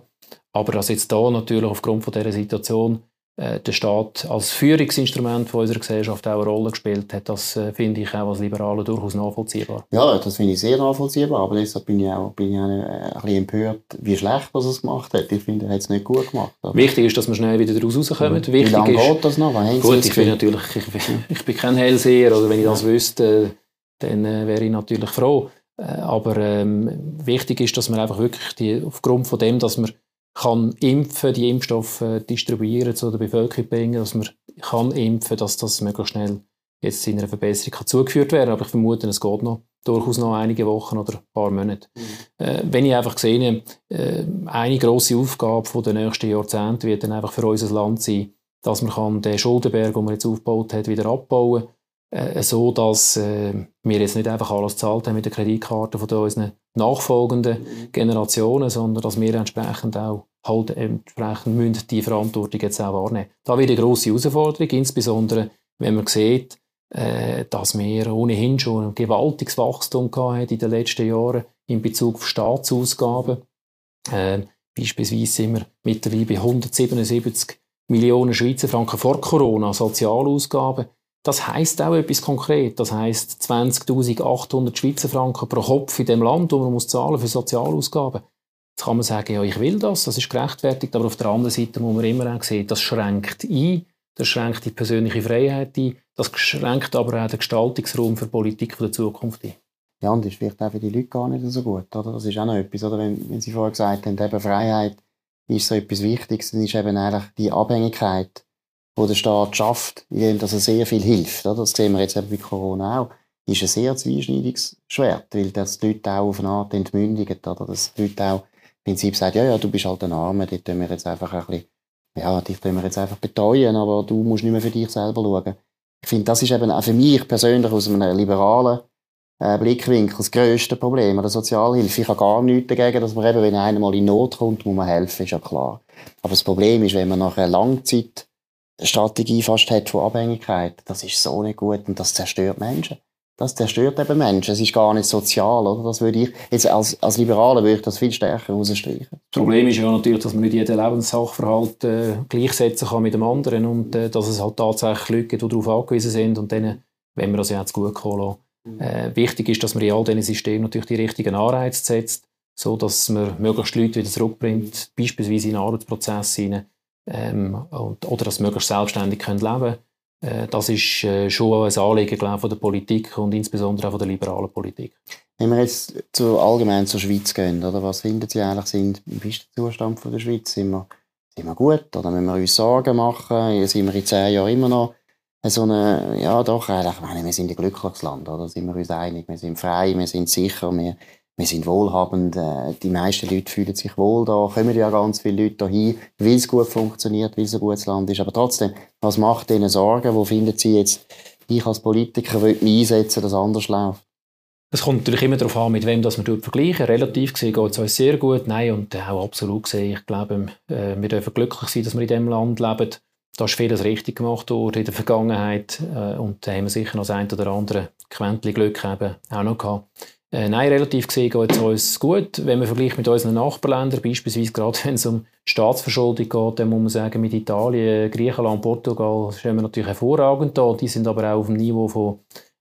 Aber dass jetzt da natürlich aufgrund von dieser Situation äh, der Staat als Führungsinstrument von unserer Gesellschaft auch eine Rolle gespielt hat, das äh, finde ich auch als Liberaler durchaus nachvollziehbar. Ja, das finde ich sehr nachvollziehbar, aber deshalb bin ich auch, bin ich auch äh, ein bisschen empört, wie schlecht was er es gemacht hat. Ich finde, er hat es nicht gut gemacht. Aber. Wichtig ist, dass wir schnell wieder daraus rauskommen. Ja. Wie lange ist, geht das noch? gut, ich bin natürlich, ich, ich, bin kein Hellseher, oder wenn ich das wüsste, dann äh, wäre ich natürlich froh. Äh, aber ähm, wichtig ist, dass man einfach wirklich die, aufgrund von dem, dass man kann impfen, die Impfstoffe distribuieren zu der Bevölkerung bringen, dass man kann impfen, dass das möglichst schnell jetzt in einer Verbesserung kann zugeführt werden. Aber ich vermute, es geht noch durchaus noch einige Wochen oder ein paar Monate. Mhm. Äh, wenn ich einfach sehe, äh, eine grosse Aufgabe der nächsten Jahrzehnte wird dann einfach für unser Land sein, dass man den Schuldenberg, den man jetzt aufgebaut hat, wieder abbauen kann äh, so, dass äh, wir jetzt nicht einfach alles gezahlt haben mit der Kreditkarte von unseren nachfolgenden mhm. Generationen, sondern dass wir entsprechend auch halt entsprechend müssen die Verantwortung jetzt auch wahrnehmen. Da wird eine grosse Herausforderung, insbesondere wenn man sieht, äh, dass wir ohnehin schon ein gewaltiges Wachstum hatten in den letzten Jahren in Bezug auf Staatsausgaben. Äh, beispielsweise sind wir mittlerweile bei 177 Millionen Schweizer Franken vor Corona Sozialausgaben. Das heißt auch etwas konkret. Das heißt 20.800 Schweizer Franken pro Kopf in dem Land, wo man muss zahlen für Sozialausgaben. Jetzt kann man sagen, ja, ich will das, das ist gerechtfertigt, aber auf der anderen Seite muss man immer auch sehen, das schränkt ein, das schränkt die persönliche Freiheit ein, das schränkt aber auch den Gestaltungsraum für Politik der Zukunft ein. Ja, und ist vielleicht auch für die Leute gar nicht so gut, oder? Das ist auch noch etwas, oder? Wenn, wenn Sie vorher gesagt haben, eben Freiheit ist so etwas Wichtiges, dann ist eben eigentlich die Abhängigkeit, die der Staat schafft, indem er sehr viel hilft? Das sehen wir jetzt eben bei Corona auch ist ein sehr zweischneidiges Schwert, weil das die Leute auch auf eine Art entmündigt, oder? Dass die Leute auch im Prinzip sagen, ja, ja, du bist halt ein Armer, die tun wir jetzt einfach ein bisschen, ja, dich tun wir jetzt einfach betreuen, aber du musst nicht mehr für dich selber schauen. Ich finde, das ist eben auch für mich persönlich aus einem liberalen äh, Blickwinkel das grösste Problem an der Sozialhilfe. Ich habe gar nichts dagegen, dass man eben, wenn einer mal in Not kommt, muss man helfen, ist ja klar. Aber das Problem ist, wenn man nach einer Langzeitstrategie fast hat von Abhängigkeit, das ist so nicht gut und das zerstört Menschen das zerstört eben Menschen. Es ist gar nicht sozial, oder? Das würde ich, jetzt als, als Liberaler würde ich das viel stärker herausstreichen. Das Problem ist ja natürlich, dass man nicht jeden Lebenssachverhalt äh, gleichsetzen kann mit dem anderen und äh, dass es halt tatsächlich Leute gibt, die darauf angewiesen sind und denen wenn wir das jetzt gut kommen lassen. Mhm. Äh, wichtig ist, dass man in all diesen Systemen natürlich die richtigen Anreize setzt, so dass man möglichst Leute wieder zurückbringt, beispielsweise in den Arbeitsprozess hinein, ähm, und, oder dass sie möglichst selbstständig leben können äh, das ist äh, schon ein Anliegen glaube von der Politik und insbesondere auch von der liberalen Politik. Wenn wir jetzt zu, allgemein zur Schweiz gehen, oder was finden Sie eigentlich sind, wie ist der Zustand von der Schweiz? Sind wir, sind wir gut oder müssen wir uns Sorgen machen? Sind wir in zehn Jahren immer noch so eine, ja doch, ich meine, wir sind ein glückliches Land, oder? Sind wir uns einig? Wir sind frei, wir sind sicher, wir, wir sind wohlhabend, äh, die meisten Leute fühlen sich wohl da, kommen ja ganz viele Leute hin, weil es gut funktioniert, weil es ein gutes Land ist. Aber trotzdem, was macht ihnen Sorgen? Wo finden sie jetzt, ich als Politiker will mich einsetzen, dass es anders läuft? Es kommt natürlich immer darauf an, mit wem das wir vergleichen. Relativ gesehen geht es uns sehr gut. Nein, und auch absolut gesehen, ich glaube, äh, wir dürfen glücklich sein, dass wir in diesem Land leben. Da ist vieles richtig gemacht worden in der Vergangenheit. Äh, und da haben wir sicher noch das ein oder andere Quäntchen Glück eben auch noch gehabt. Äh, nein, relativ gesehen geht es uns gut. Wenn man vergleicht mit unseren Nachbarländern, beispielsweise gerade wenn es um Staatsverschuldung geht, dann muss man sagen, mit Italien, Griechenland, Portugal stehen wir natürlich hervorragend da. Die sind aber auch auf dem Niveau von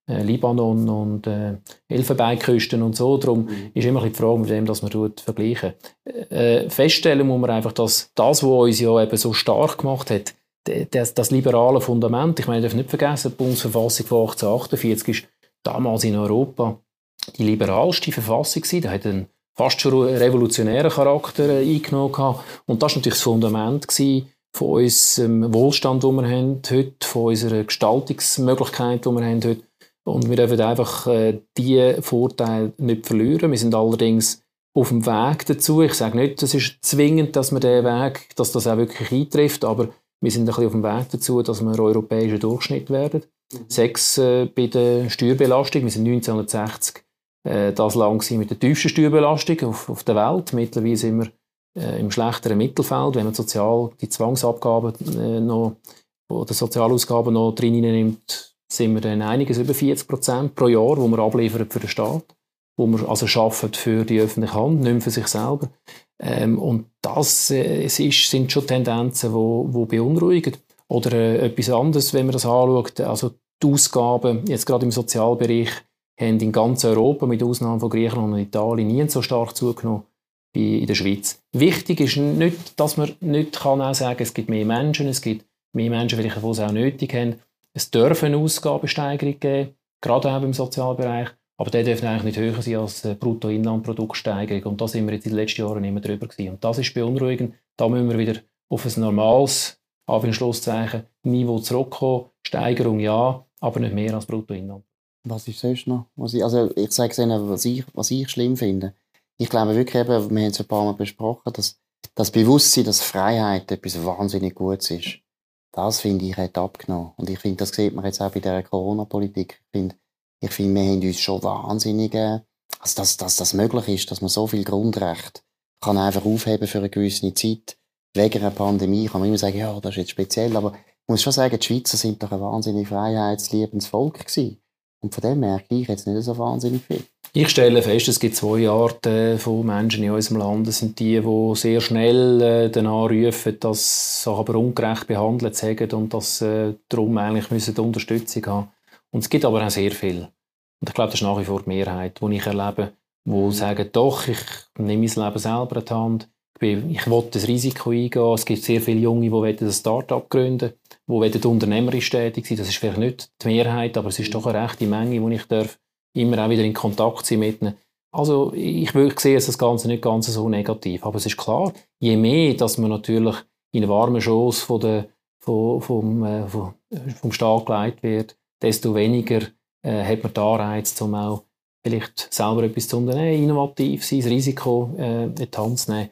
äh, Libanon und äh, Elfenbeinküsten und so. Darum mhm. ist immer die Frage, mit dem dass man vergleichen. Äh, feststellen muss man einfach, dass das, was uns ja eben so stark gemacht hat, das, das liberale Fundament, ich meine, ich darf nicht vergessen, die Bundesverfassung von 1848 ist damals in Europa die liberalste Verfassung gewesen. Die hat einen fast schon revolutionären Charakter äh, eingenommen. Und das war natürlich das Fundament von unserem Wohlstand, den wir haben heute, von unserer Gestaltungsmöglichkeit, die wir haben heute. Und wir dürfen einfach äh, diese Vorteile nicht verlieren. Wir sind allerdings auf dem Weg dazu. Ich sage nicht, es ist zwingend, dass wir diesen Weg, dass das auch wirklich eintrifft, aber wir sind ein bisschen auf dem Weg dazu, dass wir europäischer Durchschnitt werden. Mhm. Sechs äh, bei der Steuerbelastung. Wir sind 1960 äh, das lang mit der tiefsten Steuerbelastung auf, auf der Welt. Mittlerweile sind wir äh, im schlechteren Mittelfeld, wenn man sozial die Zwangsabgaben äh, noch oder Sozialausgaben noch drin nimmt, sind wir dann einiges über 40 Prozent pro Jahr, wo wir abliefern für den Staat, wo wir also schaffen für die öffentliche Hand, nicht mehr für sich selber. Ähm, und das äh, es ist, sind schon Tendenzen, wo, wo beunruhigen. Oder äh, etwas anderes, wenn man das anschaut, also die Ausgaben, jetzt gerade im Sozialbereich, haben in ganz Europa, mit Ausnahme von Griechenland und Italien, nie so stark zugenommen wie in der Schweiz. Wichtig ist nicht, dass man nicht kann auch sagen es gibt mehr Menschen, es gibt mehr Menschen, die es auch nötig haben. Es dürfen eine Ausgabensteigerung geben, gerade auch im Sozialbereich, aber der darf eigentlich nicht höher sein als die Bruttoinlandproduktsteigerung. Und da sind wir jetzt in den letzten Jahren immer drüber gewesen. Und das ist beunruhigend. Da müssen wir wieder auf ein normales, Anführungszeichen, Niveau zurückkommen. Steigerung ja, aber nicht mehr als Bruttoinland. Was ist sonst noch? Was ich, also ich sage Ihnen, was ich, was ich schlimm finde. Ich glaube wirklich eben, wir haben es ein paar Mal besprochen, dass das Bewusstsein, dass Freiheit etwas wahnsinnig Gutes ist, das finde ich hat abgenommen. Und ich finde, das sieht man jetzt auch bei der Corona-Politik. Ich finde, ich finde, wir haben uns schon wahnsinnig, äh, also dass, dass das möglich ist, dass man so viel Grundrecht kann einfach aufheben für eine gewisse Zeit. Wegen einer Pandemie kann man immer sagen, ja, das ist jetzt speziell, aber ich muss schon sagen, die Schweizer sind doch ein wahnsinnig freiheitsliebendes Volk gewesen. Und von dem merke ich jetzt nicht so wahnsinnig viel. Ich stelle fest, es gibt zwei Arten von Menschen in unserem Land. Es sind die, die sehr schnell äh, danach rufen, dass sie aber ungerecht behandelt sind und dass äh, darum eigentlich müssen Unterstützung haben Und es gibt aber auch sehr viel. Und ich glaube, das ist nach wie vor die Mehrheit, die ich erlebe, die mhm. sagen, doch, ich nehme mein Leben selber in die Hand, ich will das Risiko eingehen. Es gibt sehr viele Junge, die ein Start-up gründen wollen, die unternehmerisch tätig sein Das ist vielleicht nicht die Mehrheit, aber es ist doch eine rechte Menge, wo ich darf immer auch wieder in Kontakt sein mit ihnen. Also ich würde sehen, das Ganze nicht ganz so negativ. Aber es ist klar, je mehr, dass man natürlich in einen warmen Schoß von der, von, vom, äh, vom, vom Staat geleitet wird, desto weniger äh, hat man da Anreiz, um auch vielleicht selber etwas zu unternehmen, innovativ sein, das Risiko äh, in die Hand zu nehmen.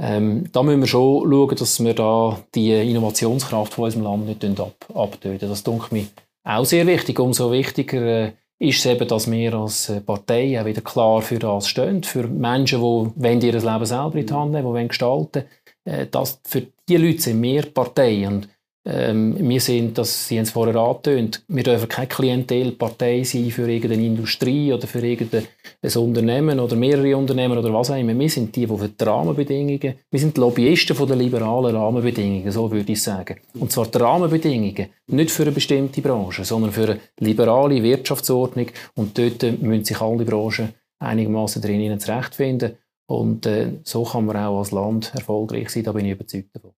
Ähm, da müssen wir schon schauen, dass wir da die Innovationskraft von unserem Land nicht ab, abtöten. Das denke mir auch sehr wichtig. Umso wichtiger äh, ist es eben, dass wir als äh, Partei auch wieder klar für das stehen, für Menschen, die ihr Leben selber in die Hand nehmen, die gestalten wollen. Äh, das, für diese Leute sind wir Partei. Und ähm, wir sind, das, Sie haben es vorher angetönt, wir dürfen keine Klientelpartei sein für irgendeine Industrie oder für irgendein Unternehmen oder mehrere Unternehmen oder was auch immer. Wir sind die, die für die Rahmenbedingungen, wir sind die Lobbyisten der liberalen Rahmenbedingungen, so würde ich sagen. Und zwar die Rahmenbedingungen, nicht für eine bestimmte Branche, sondern für eine liberale Wirtschaftsordnung und dort müssen sich alle Branchen einigermaßen drin zurechtfinden. Und äh, so kann man auch als Land erfolgreich sein, da bin ich überzeugt davon.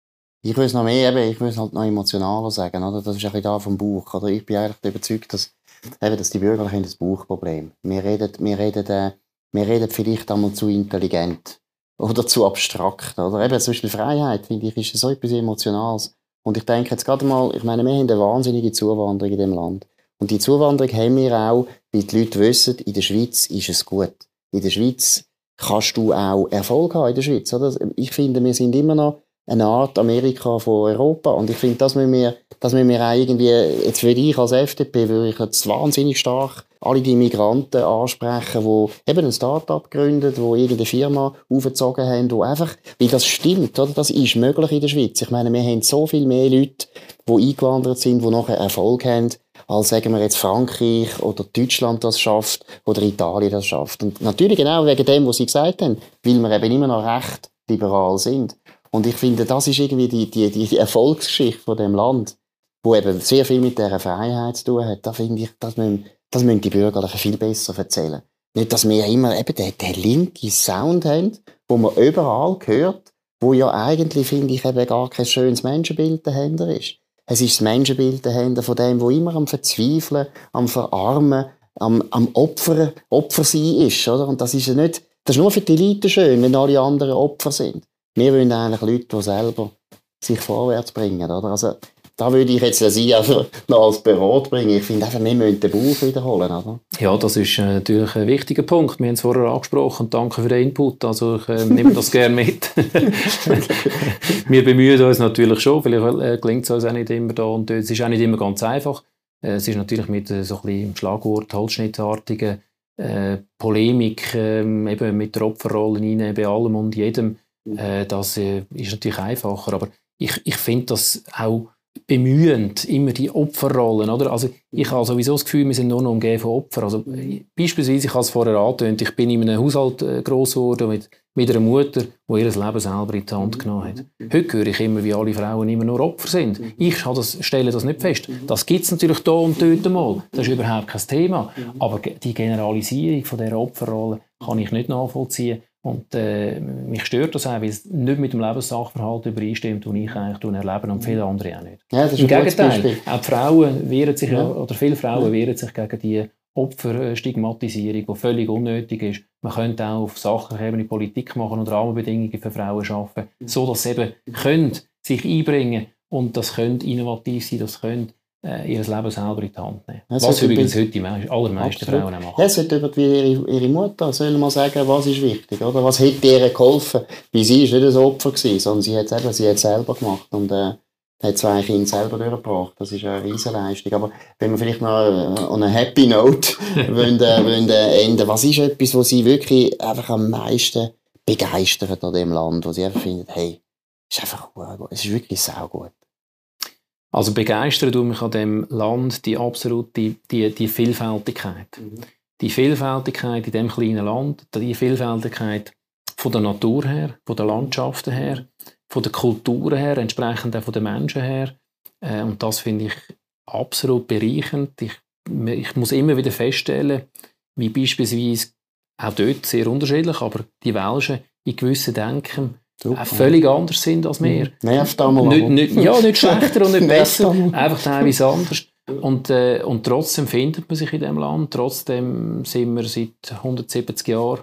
Ich will noch mehr, eben, ich will halt noch emotionaler sagen, oder? Das ist ein bisschen da vom Buch, oder? Ich bin eigentlich überzeugt, dass, eben, dass die Bürger haben das Buchproblem. Wir reden, wir reden, äh, wir reden vielleicht einmal zu intelligent. Oder zu abstrakt, oder? Eben, zum Beispiel Freiheit, finde ich, ist so etwas Emotionales. Und ich denke jetzt gerade mal, ich meine, wir haben eine wahnsinnige Zuwanderung in dem Land. Und die Zuwanderung haben wir auch, weil die Leute wissen, in der Schweiz ist es gut. In der Schweiz kannst du auch Erfolg haben in der Schweiz, oder? Ich finde, wir sind immer noch eine Art Amerika von Europa. Und ich finde, das müssen wir, das müssen wir auch irgendwie, jetzt würde ich als FDP, würde ich jetzt wahnsinnig stark alle die Migranten ansprechen, die eben ein Start-up gründet, die irgendeine Firma aufgezogen haben, wo einfach, weil das stimmt, oder? Das ist möglich in der Schweiz. Ich meine, wir haben so viel mehr Leute, die eingewandert sind, die nachher Erfolg haben, als sagen wir jetzt Frankreich oder Deutschland das schafft oder Italien das schafft. Und natürlich genau wegen dem, was Sie gesagt haben, weil wir eben immer noch recht liberal sind. Und ich finde, das ist irgendwie die, die, die Erfolgsgeschichte von dem Land, wo eben sehr viel mit dieser Freiheit zu tun hat. Da finde ich, das müssen, das müssen die Bürgerlichen viel besser erzählen. Nicht, dass wir immer eben den, den linken Sound haben, wo man überall hört, wo ja eigentlich, finde ich, eben gar kein schönes Menschenbild dahinter ist. Es ist das Menschenbild dahinter von dem, wo immer am Verzweifeln, am Verarmen, am, am Opfern, Opfer sein ist, oder? Und das ist ja nicht, das ist nur für die Elite schön, wenn alle anderen Opfer sind. Wir wollen eigentlich Leute, die selber sich vorwärts bringen. Oder? Also, da würde ich jetzt Sie also noch als Berat bringen. Ich finde einfach, wir müssen den Bauch wiederholen. Oder? Ja, das ist äh, natürlich ein wichtiger Punkt. Wir haben es vorher angesprochen. Danke für den Input. Also ich äh, nehme das gerne mit. wir bemühen uns natürlich schon. Vielleicht äh, gelingt es uns auch nicht immer da. Und es ist auch nicht immer ganz einfach. Äh, es ist natürlich mit äh, so ein bisschen im Schlagwort holzschnittartigen äh, Polemik ähm, eben mit der Opferrolle rein, bei allem und jedem äh, das äh, ist natürlich einfacher, aber ich, ich finde das auch bemühend, immer die Opferrollen, oder? Also ich habe sowieso das Gefühl, wir sind nur noch umgeben von Opfern. Also beispielsweise, ich habe es vorher angetönt, ich bin in einem Haushalt äh, gross geworden mit, mit einer Mutter, die ihr Leben selber in die Hand genommen hat. Heute höre ich immer, wie alle Frauen immer nur Opfer sind. Ich das, stelle das nicht fest. Das gibt es natürlich da und dort mal. Das ist überhaupt kein Thema. Aber die Generalisierung von dieser Opferrolle kann ich nicht nachvollziehen. Und äh, mich stört das auch, weil es nicht mit dem Lebenssachverhalt übereinstimmt, den ich eigentlich erlebe und viele andere auch nicht. Ja, Im Gegenteil, auch Frauen wehren sich, ja. oder viele Frauen ja. wehren sich gegen die Opferstigmatisierung, die völlig unnötig ist. Man könnte auch auf sachlicher Ebene Politik machen und Rahmenbedingungen für Frauen schaffen, so dass sie eben können, sich einbringen und das können innovativ sein, das können äh, ihr Leben selber in die Hand nehmen. Das was übrigens heute die allermeisten Absolut. Frauen machen. Es sollte ihre, ihre Mutter soll mal sagen, was ist wichtig, oder? Was hätte ihr geholfen? Weil sie ist nicht ein Opfer gewesen, sondern sie hat es sie selber gemacht und äh, hat zwei Kinder selber durchgebracht. Das ist eine Riesenleistung. Aber wenn wir vielleicht noch äh, an einer Happy Note wollen, äh, wollen äh, enden, was ist etwas, was sie wirklich einfach am meisten begeistert an dem Land, wo sie einfach findet, hey, ist einfach gut, es ist wirklich sau gut. Also begeistert tut mich an dem Land die absolute die, die Vielfältigkeit. Mhm. Die Vielfältigkeit in dem kleinen Land, die Vielfältigkeit von der Natur her, von der Landschaften her, von der Kultur her, entsprechend auch von den Menschen her. Äh, und das finde ich absolut bereichernd. Ich, ich muss immer wieder feststellen, wie beispielsweise auch dort sehr unterschiedlich, aber die Welschen in gewissen Denken Super. völlig anders sind als wir. Mhm. Nervt einmal. Nicht, nicht, ja, nicht schlechter und nicht besser, einfach teilweise anders. Und, äh, und trotzdem findet man sich in diesem Land. Trotzdem sind wir seit 170 Jahren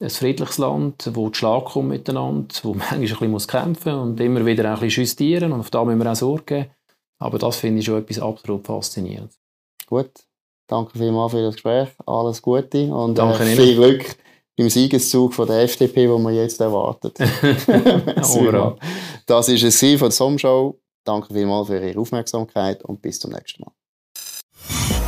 ein friedliches Land, wo die Schlag kommt miteinander, wo man manchmal ein bisschen kämpfen muss und immer wieder ein bisschen justieren und auf das müssen wir auch Sorge geben. Aber das finde ich schon etwas absolut faszinierend. Gut, danke vielmals für das Gespräch. Alles Gute und äh, viel Glück im Siegeszug von der FDP, wo man jetzt erwartet. das ist es von der Somschau. Danke vielmals für Ihre Aufmerksamkeit und bis zum nächsten Mal.